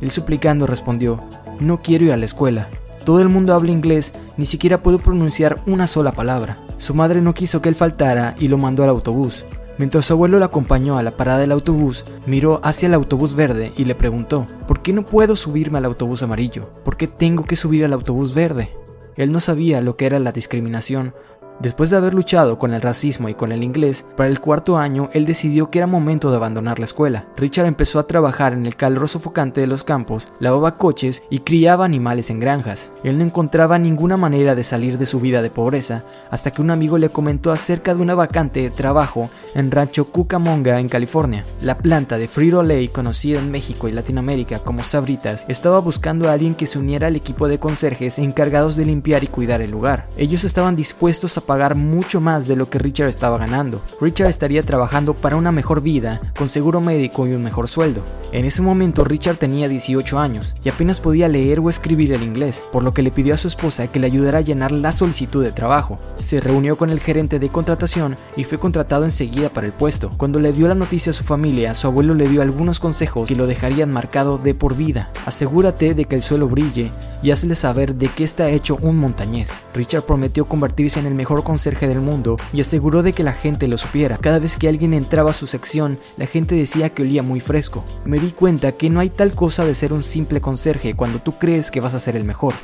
Él suplicando respondió, no quiero ir a la escuela. Todo el mundo habla inglés, ni siquiera puedo pronunciar una sola palabra. Su madre no quiso que él faltara y lo mandó al autobús. Mientras su abuelo lo acompañó a la parada del autobús, miró hacia el autobús verde y le preguntó, ¿por qué no puedo subirme al autobús amarillo? ¿Por qué tengo que subir al autobús verde? Él no sabía lo que era la discriminación, Después de haber luchado con el racismo y con el inglés, para el cuarto año él decidió que era momento de abandonar la escuela. Richard empezó a trabajar en el calor sofocante de los campos, lavaba coches y criaba animales en granjas. Él no encontraba ninguna manera de salir de su vida de pobreza hasta que un amigo le comentó acerca de una vacante de trabajo en Rancho Cucamonga en California. La planta de Frito Lay, conocida en México y Latinoamérica como Sabritas, estaba buscando a alguien que se uniera al equipo de conserjes encargados de limpiar y cuidar el lugar. Ellos estaban dispuestos a pagar mucho más de lo que Richard estaba ganando. Richard estaría trabajando para una mejor vida, con seguro médico y un mejor sueldo. En ese momento Richard tenía 18 años y apenas podía leer o escribir el inglés, por lo que le pidió a su esposa que le ayudara a llenar la solicitud de trabajo. Se reunió con el gerente de contratación y fue contratado enseguida para el puesto. Cuando le dio la noticia a su familia, su abuelo le dio algunos consejos que lo dejarían marcado de por vida. Asegúrate de que el suelo brille y hazle saber de qué está hecho un montañés. Richard prometió convertirse en el mejor conserje del mundo y aseguró de que la gente lo supiera. Cada vez que alguien entraba a su sección, la gente decía que olía muy fresco. Me di cuenta que no hay tal cosa de ser un simple conserje cuando tú crees que vas a ser el mejor.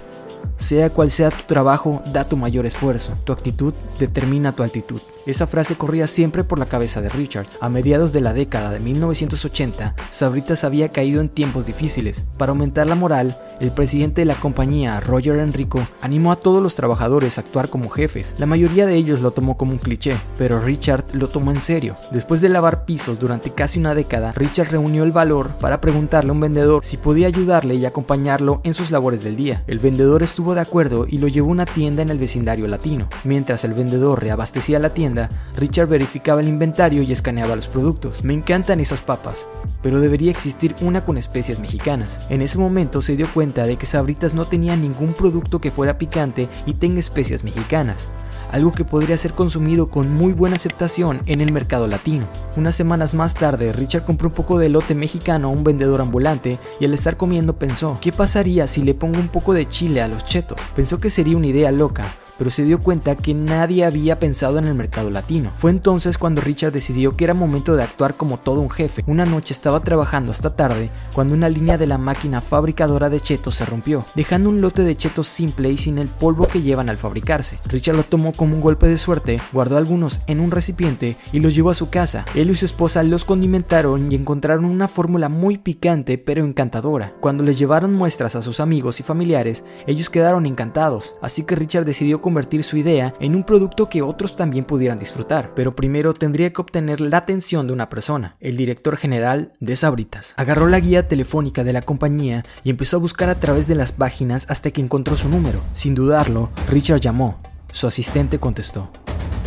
Sea cual sea tu trabajo, da tu mayor esfuerzo. Tu actitud determina tu altitud. Esa frase corría siempre por la cabeza de Richard. A mediados de la década de 1980, Sabritas había caído en tiempos difíciles. Para aumentar la moral, el presidente de la compañía, Roger Enrico, animó a todos los trabajadores a actuar como jefes. La mayoría de ellos lo tomó como un cliché, pero Richard lo tomó en serio. Después de lavar pisos durante casi una década, Richard reunió el valor para preguntarle a un vendedor si podía ayudarle y acompañarlo en sus labores del día. El vendedor estuvo de acuerdo y lo llevó a una tienda en el vecindario latino. Mientras el vendedor reabastecía la tienda, Richard verificaba el inventario y escaneaba los productos. Me encantan esas papas, pero debería existir una con especias mexicanas. En ese momento se dio cuenta de que Sabritas no tenía ningún producto que fuera picante y tenga especias mexicanas algo que podría ser consumido con muy buena aceptación en el mercado latino. Unas semanas más tarde, Richard compró un poco de elote mexicano a un vendedor ambulante y al estar comiendo pensó, ¿qué pasaría si le pongo un poco de chile a los chetos? Pensó que sería una idea loca, pero se dio cuenta que nadie había pensado en el mercado latino. Fue entonces cuando Richard decidió que era momento de actuar como todo un jefe. Una noche estaba trabajando hasta tarde cuando una línea de la máquina fabricadora de chetos se rompió, dejando un lote de chetos simple y sin el polvo que llevan al fabricarse. Richard lo tomó como un golpe de suerte, guardó algunos en un recipiente y los llevó a su casa. Él y su esposa los condimentaron y encontraron una fórmula muy picante pero encantadora. Cuando les llevaron muestras a sus amigos y familiares, ellos quedaron encantados, así que Richard decidió convertir su idea en un producto que otros también pudieran disfrutar, pero primero tendría que obtener la atención de una persona, el director general de Sabritas. Agarró la guía telefónica de la compañía y empezó a buscar a través de las páginas hasta que encontró su número. Sin dudarlo, Richard llamó. Su asistente contestó.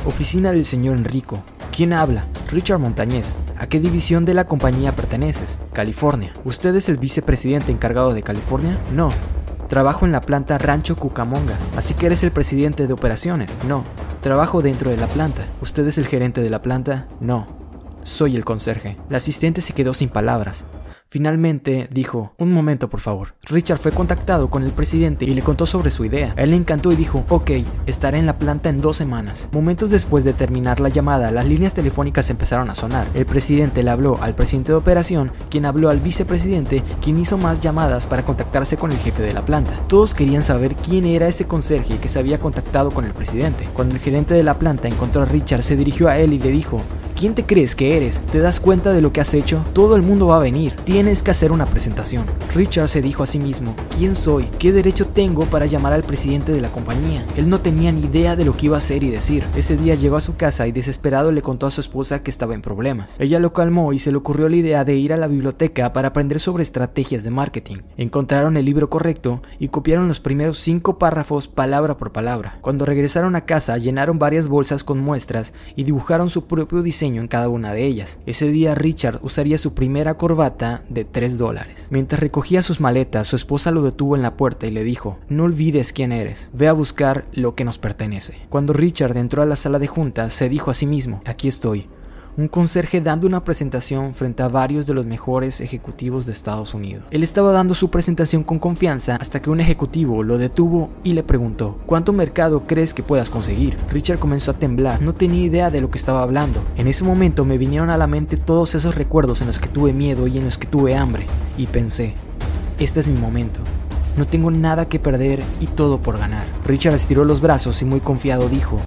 Oficina del señor Enrico. ¿Quién habla? Richard Montañez. ¿A qué división de la compañía perteneces? California. ¿Usted es el vicepresidente encargado de California? No. Trabajo en la planta Rancho Cucamonga. Así que eres el presidente de operaciones. No. Trabajo dentro de la planta. ¿Usted es el gerente de la planta? No. Soy el conserje. La asistente se quedó sin palabras. Finalmente dijo, un momento por favor. Richard fue contactado con el presidente y le contó sobre su idea. Él le encantó y dijo, ok, estaré en la planta en dos semanas. Momentos después de terminar la llamada, las líneas telefónicas empezaron a sonar. El presidente le habló al presidente de operación, quien habló al vicepresidente, quien hizo más llamadas para contactarse con el jefe de la planta. Todos querían saber quién era ese conserje que se había contactado con el presidente. Cuando el gerente de la planta encontró a Richard, se dirigió a él y le dijo, ¿Quién te crees que eres? ¿Te das cuenta de lo que has hecho? Todo el mundo va a venir. Tienes que hacer una presentación. Richard se dijo a sí mismo, ¿quién soy? ¿Qué derecho tengo para llamar al presidente de la compañía? Él no tenía ni idea de lo que iba a hacer y decir. Ese día llegó a su casa y desesperado le contó a su esposa que estaba en problemas. Ella lo calmó y se le ocurrió la idea de ir a la biblioteca para aprender sobre estrategias de marketing. Encontraron el libro correcto y copiaron los primeros cinco párrafos palabra por palabra. Cuando regresaron a casa llenaron varias bolsas con muestras y dibujaron su propio diseño en cada una de ellas. Ese día Richard usaría su primera corbata de 3 dólares. Mientras recogía sus maletas, su esposa lo detuvo en la puerta y le dijo, no olvides quién eres, ve a buscar lo que nos pertenece. Cuando Richard entró a la sala de juntas, se dijo a sí mismo, aquí estoy, un conserje dando una presentación frente a varios de los mejores ejecutivos de Estados Unidos. Él estaba dando su presentación con confianza hasta que un ejecutivo lo detuvo y le preguntó, ¿cuánto mercado crees que puedas conseguir? Richard comenzó a temblar, no tenía idea de lo que estaba hablando. En ese momento me vinieron a la mente todos esos recuerdos en los que tuve miedo y en los que tuve hambre, y pensé, este es mi momento. No tengo nada que perder y todo por ganar. Richard estiró los brazos y muy confiado dijo,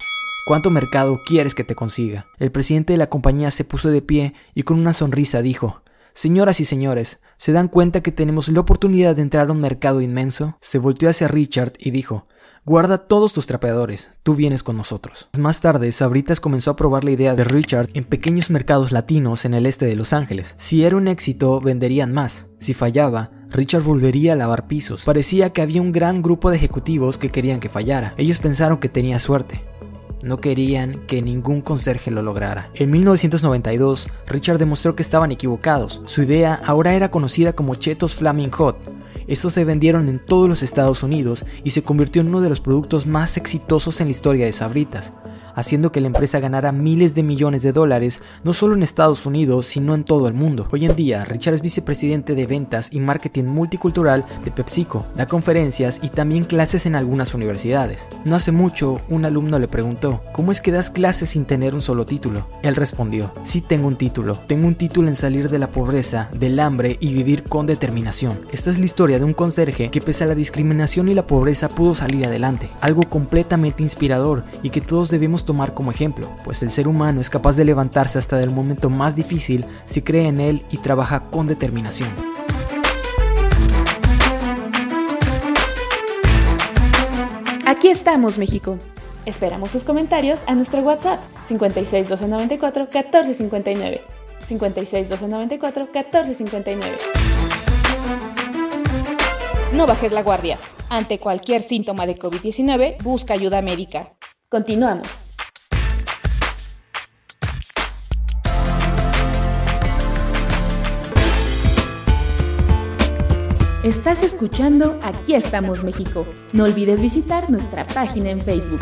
¿Cuánto mercado quieres que te consiga? El presidente de la compañía se puso de pie y con una sonrisa dijo, Señoras y señores, ¿se dan cuenta que tenemos la oportunidad de entrar a un mercado inmenso? Se volteó hacia Richard y dijo, Guarda todos tus trapeadores, tú vienes con nosotros. Más tarde, Sabritas comenzó a probar la idea de Richard en pequeños mercados latinos en el este de Los Ángeles. Si era un éxito, venderían más. Si fallaba, Richard volvería a lavar pisos. Parecía que había un gran grupo de ejecutivos que querían que fallara. Ellos pensaron que tenía suerte. No querían que ningún conserje lo lograra. En 1992, Richard demostró que estaban equivocados. Su idea ahora era conocida como Chetos Flaming Hot. Estos se vendieron en todos los Estados Unidos y se convirtió en uno de los productos más exitosos en la historia de Sabritas haciendo que la empresa ganara miles de millones de dólares, no solo en Estados Unidos, sino en todo el mundo. Hoy en día, Richard es vicepresidente de ventas y marketing multicultural de PepsiCo, da conferencias y también clases en algunas universidades. No hace mucho, un alumno le preguntó, ¿cómo es que das clases sin tener un solo título? Él respondió, sí tengo un título, tengo un título en salir de la pobreza, del hambre y vivir con determinación. Esta es la historia de un conserje que pese a la discriminación y la pobreza pudo salir adelante, algo completamente inspirador y que todos debemos tomar como ejemplo, pues el ser humano es capaz de levantarse hasta el momento más difícil si cree en él y trabaja con determinación. Aquí estamos, México. Esperamos tus comentarios a nuestro WhatsApp 56 294 1459. 56 294 1459. No bajes la guardia. Ante cualquier síntoma de COVID-19, busca ayuda médica. Continuamos. Estás escuchando Aquí estamos México. No olvides visitar nuestra página en Facebook.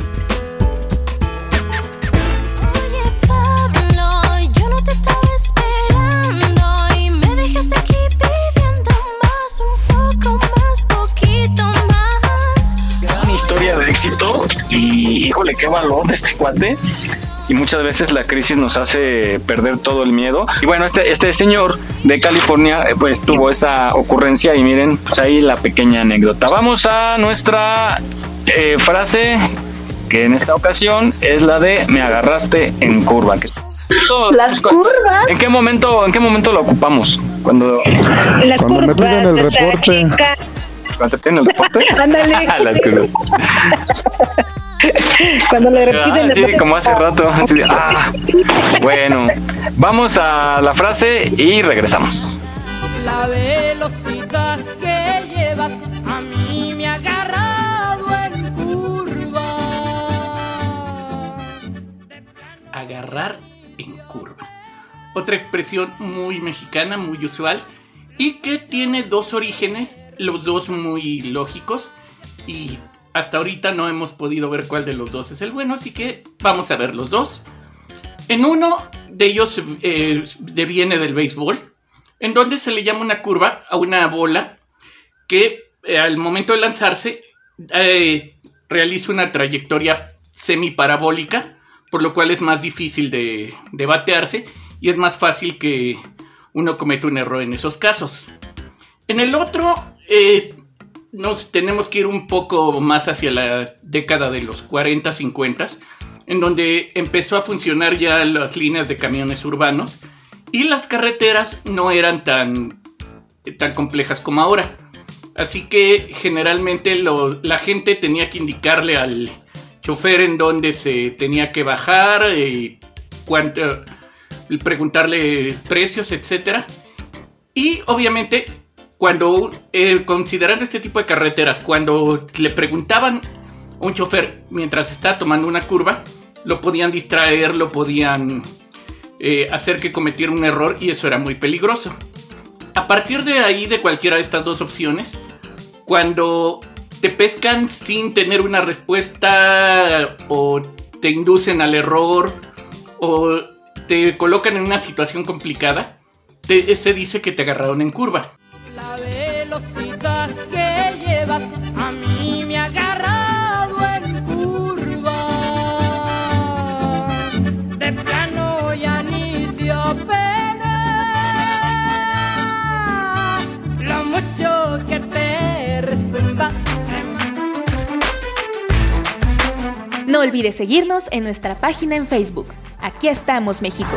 Oye Pablo, yo no te estaba esperando y me dejaste aquí pidiendo más, un poco más, poquito más. Gran historia de éxito y híjole, qué valor de este cuate. Y muchas veces la crisis nos hace perder todo el miedo. Y bueno, este, este señor de California eh, pues tuvo esa ocurrencia y miren, pues ahí la pequeña anécdota. Vamos a nuestra eh, frase que en esta ocasión es la de me agarraste en curva. Las curvas. ¿En qué momento, en qué momento lo ocupamos? Cuando, Las Cuando me piden el reporte. chica. Cuando te piden el reporte. Ándale. Cuando le Ah, repiten sí, como hace rato. así ah. Bueno, vamos a la frase y regresamos. La velocidad que llevas a mí me ha agarrado en curva. agarrar en curva. Otra expresión muy mexicana, muy usual, y que tiene dos orígenes, los dos muy lógicos, y hasta ahorita no hemos podido ver cuál de los dos es el bueno, así que vamos a ver los dos. En uno de ellos eh, deviene del béisbol, en donde se le llama una curva a una bola que eh, al momento de lanzarse eh, realiza una trayectoria semiparabólica, por lo cual es más difícil de, de batearse y es más fácil que uno cometa un error en esos casos. En el otro, eh, nos tenemos que ir un poco más hacia la década de los 40, 50, en donde empezó a funcionar ya las líneas de camiones urbanos y las carreteras no eran tan, tan complejas como ahora. Así que generalmente la gente tenía que indicarle al chofer en dónde se tenía que bajar, y cuánto, preguntarle precios, etcétera. Y obviamente, cuando eh, considerando este tipo de carreteras, cuando le preguntaban a un chofer mientras está tomando una curva, lo podían distraer, lo podían eh, hacer que cometiera un error y eso era muy peligroso. A partir de ahí, de cualquiera de estas dos opciones, cuando te pescan sin tener una respuesta o te inducen al error o te colocan en una situación complicada, se dice que te agarraron en curva. La velocidad que llevas a mí me ha agarrado en curva. De plano ya ni dio pena. Lo mucho que te resulta. No olvides seguirnos en nuestra página en Facebook. Aquí estamos, México.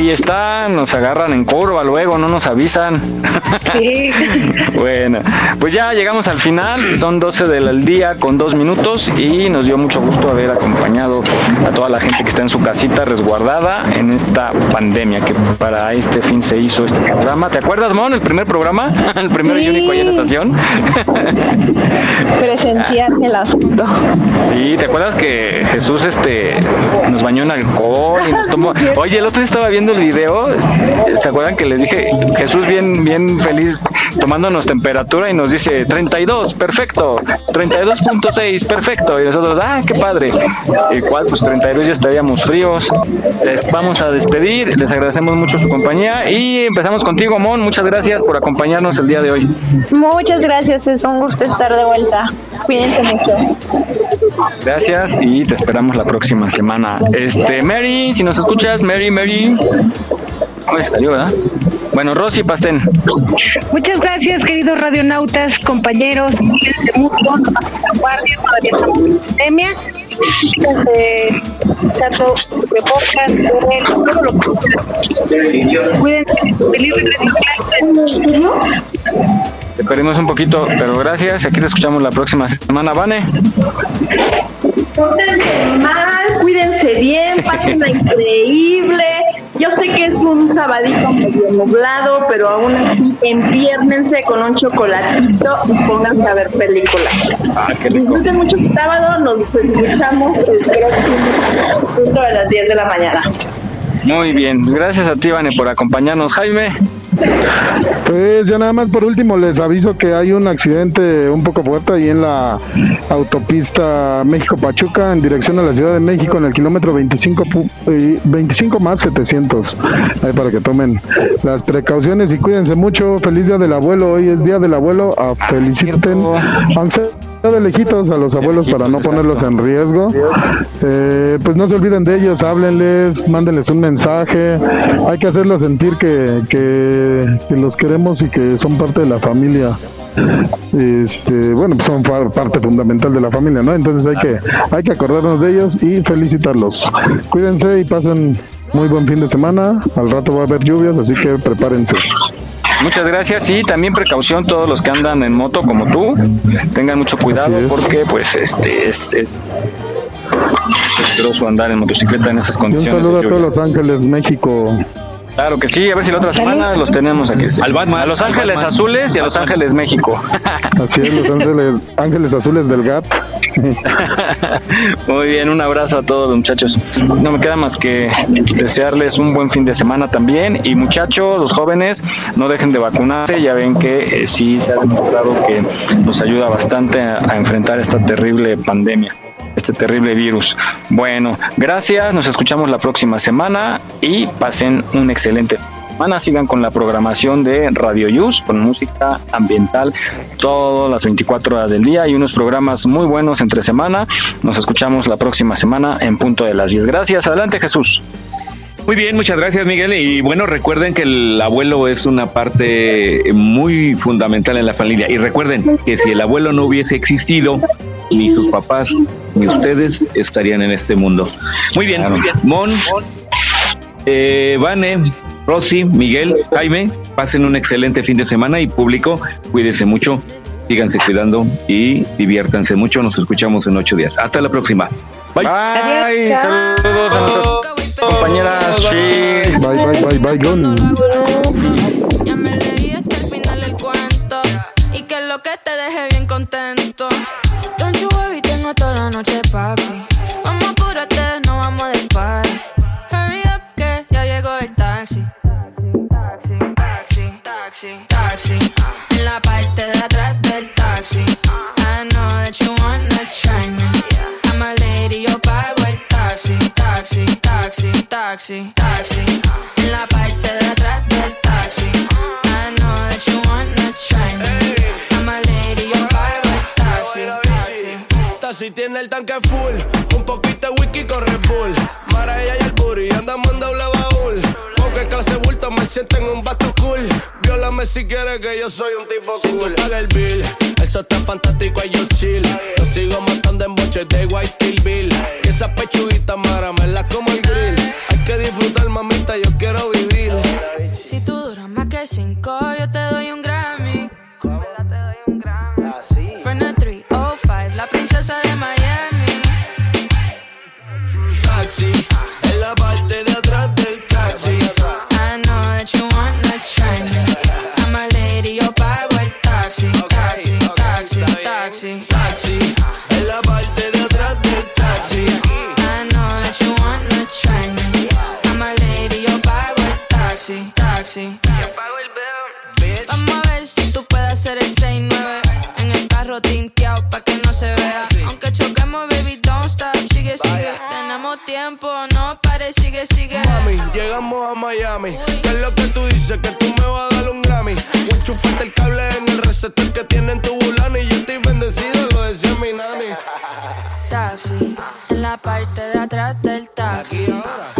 Ahí está, nos agarran en curva luego, no nos avisan. bueno, pues ya llegamos al final, son 12 del día con dos minutos y nos dio mucho gusto haber acompañado a toda la gente que está en su casita resguardada en esta pandemia que para este fin se hizo este programa. ¿Te acuerdas, Mon, el primer programa? el primero y único ahí en la estación. Presenciar el asunto. Sí, ¿te acuerdas que Jesús este nos bañó en alcohol y nos tomó? Oye, el otro día estaba viendo el video, ¿se acuerdan que les dije Jesús bien bien feliz tomándonos temperatura y nos dice 32, perfecto, 32.6, perfecto y nosotros, ah, qué padre. ¿Y cuál? Pues 32 ya estaríamos fríos. Les vamos a despedir, les agradecemos mucho su compañía y empezamos contigo, Mon. Muchas gracias por acompañarnos el día de hoy. Muchas gracias, es un gusto estar de vuelta. Cuídense mucho. Gracias y te esperamos la próxima semana. Este, Mary, si nos escuchas, Mary, Mary. ¿Cómo salió, verdad? Bueno, Rosy Pastén. Muchas gracias, queridos radionautas, compañeros. Cuídense pasen la guardia, todavía estamos en pandemia. Cuídense, tanto de de todo lo que Cuídense, feliz regreso. Te perdimos un poquito, pero gracias. Aquí te escuchamos la próxima semana, Vane. Pórtense mal, cuídense bien, pásenla increíble. Yo sé que es un sabadito medio nublado, pero aún así empiérnense con un chocolatito y pónganse a ver películas. Ah, qué rico. Disfruten mucho su sábado, nos escuchamos el próximo punto de las 10 de la mañana. Muy bien. Gracias a ti, Vane, por acompañarnos. Jaime. Pues ya nada más por último les aviso que hay un accidente un poco fuerte ahí en la autopista México-Pachuca en dirección a la Ciudad de México en el kilómetro 25, pu- eh, 25 más 700. Ahí para que tomen las precauciones y cuídense mucho. Feliz día del abuelo. Hoy es día del abuelo. Ah, feliciten, aunque sea de lejitos a los abuelos para no ponerlos en riesgo. Eh, pues no se olviden de ellos, háblenles, mándenles un mensaje. Hay que hacerlos sentir que, que, que los queremos y que son parte de la familia. Este, bueno, pues son parte fundamental de la familia, ¿no? Entonces hay que, hay que acordarnos de ellos y felicitarlos. Cuídense y pasen muy buen fin de semana. Al rato va a haber lluvias, así que prepárense. Muchas gracias y también precaución todos los que andan en moto como tú. Tengan mucho cuidado porque pues este es, es peligroso andar en motocicleta en esas Y un condiciones. saludo a todos. Los Ángeles, México. Claro que sí, a ver si la otra semana los tenemos aquí. Al A Los Ángeles Azules y a Los Ángeles México. Así es, Los Ángeles, Ángeles Azules del GAP. Muy bien, un abrazo a todos los muchachos. No me queda más que desearles un buen fin de semana también. Y muchachos, los jóvenes, no dejen de vacunarse. Ya ven que eh, sí se ha demostrado que nos ayuda bastante a, a enfrentar esta terrible pandemia, este terrible virus. Bueno, gracias. Nos escuchamos la próxima semana y pasen un excelente semana. Sigan con la programación de Radio Yus, con música ambiental todas las 24 horas del día y unos programas muy buenos entre semana. Nos escuchamos la próxima semana en punto de las 10. Gracias. Adelante, Jesús. Muy bien, muchas gracias Miguel. Y bueno, recuerden que el abuelo es una parte muy fundamental en la familia. Y recuerden que si el abuelo no hubiese existido, ni sus papás ni ustedes estarían en este mundo. Muy bien, muy bien. Mon, eh, Vane, Rosy, Miguel, Jaime, pasen un excelente fin de semana y público, cuídense mucho, síganse cuidando y diviértanse mucho. Nos escuchamos en ocho días. Hasta la próxima. Bye. Bye. Saludos a compañeras. Cheers. Bye, bye, bye, bye, Johnny. Ya me leí hasta el final el cuento. Y que lo que te deje bien contento. Don't you worry, tengo toda la noche, papi. Vamos, apúrate, no vamos del party. Hurry up, que ya llegó el taxi. Taxi, taxi, taxi, taxi En taxi, taxi. En la parte de atrás del taxi. I know that you wanna try me. I'm a lady, yo pago el taxi. Taxi tiene el tanque full, un poquito de whisky con Red Bull. Mara ella y el booty, andamos en doble baúl. Porque clase bulto me siento en un bato cool. Viólame si quieres que yo soy un tipo cool. Si tú pagas el bill, eso está fantástico, y yo chill. Yo sigo matando en boches de White Bill. Y esa pechuguita mara me la como duras más que cinco, yo te doy un Grammy. Fernet 305, la princesa de Miami. Taxi, en la parte de tiempo, no pare, sigue, sigue. Mami, llegamos a Miami. ¿Qué es lo que tú dices? Que tú me vas a dar un Grammy. Y enchufaste el cable en el receptor que tiene en tu bulano. Y yo estoy bendecido, lo decía mi nani. Taxi, en la parte de atrás del taxi. I know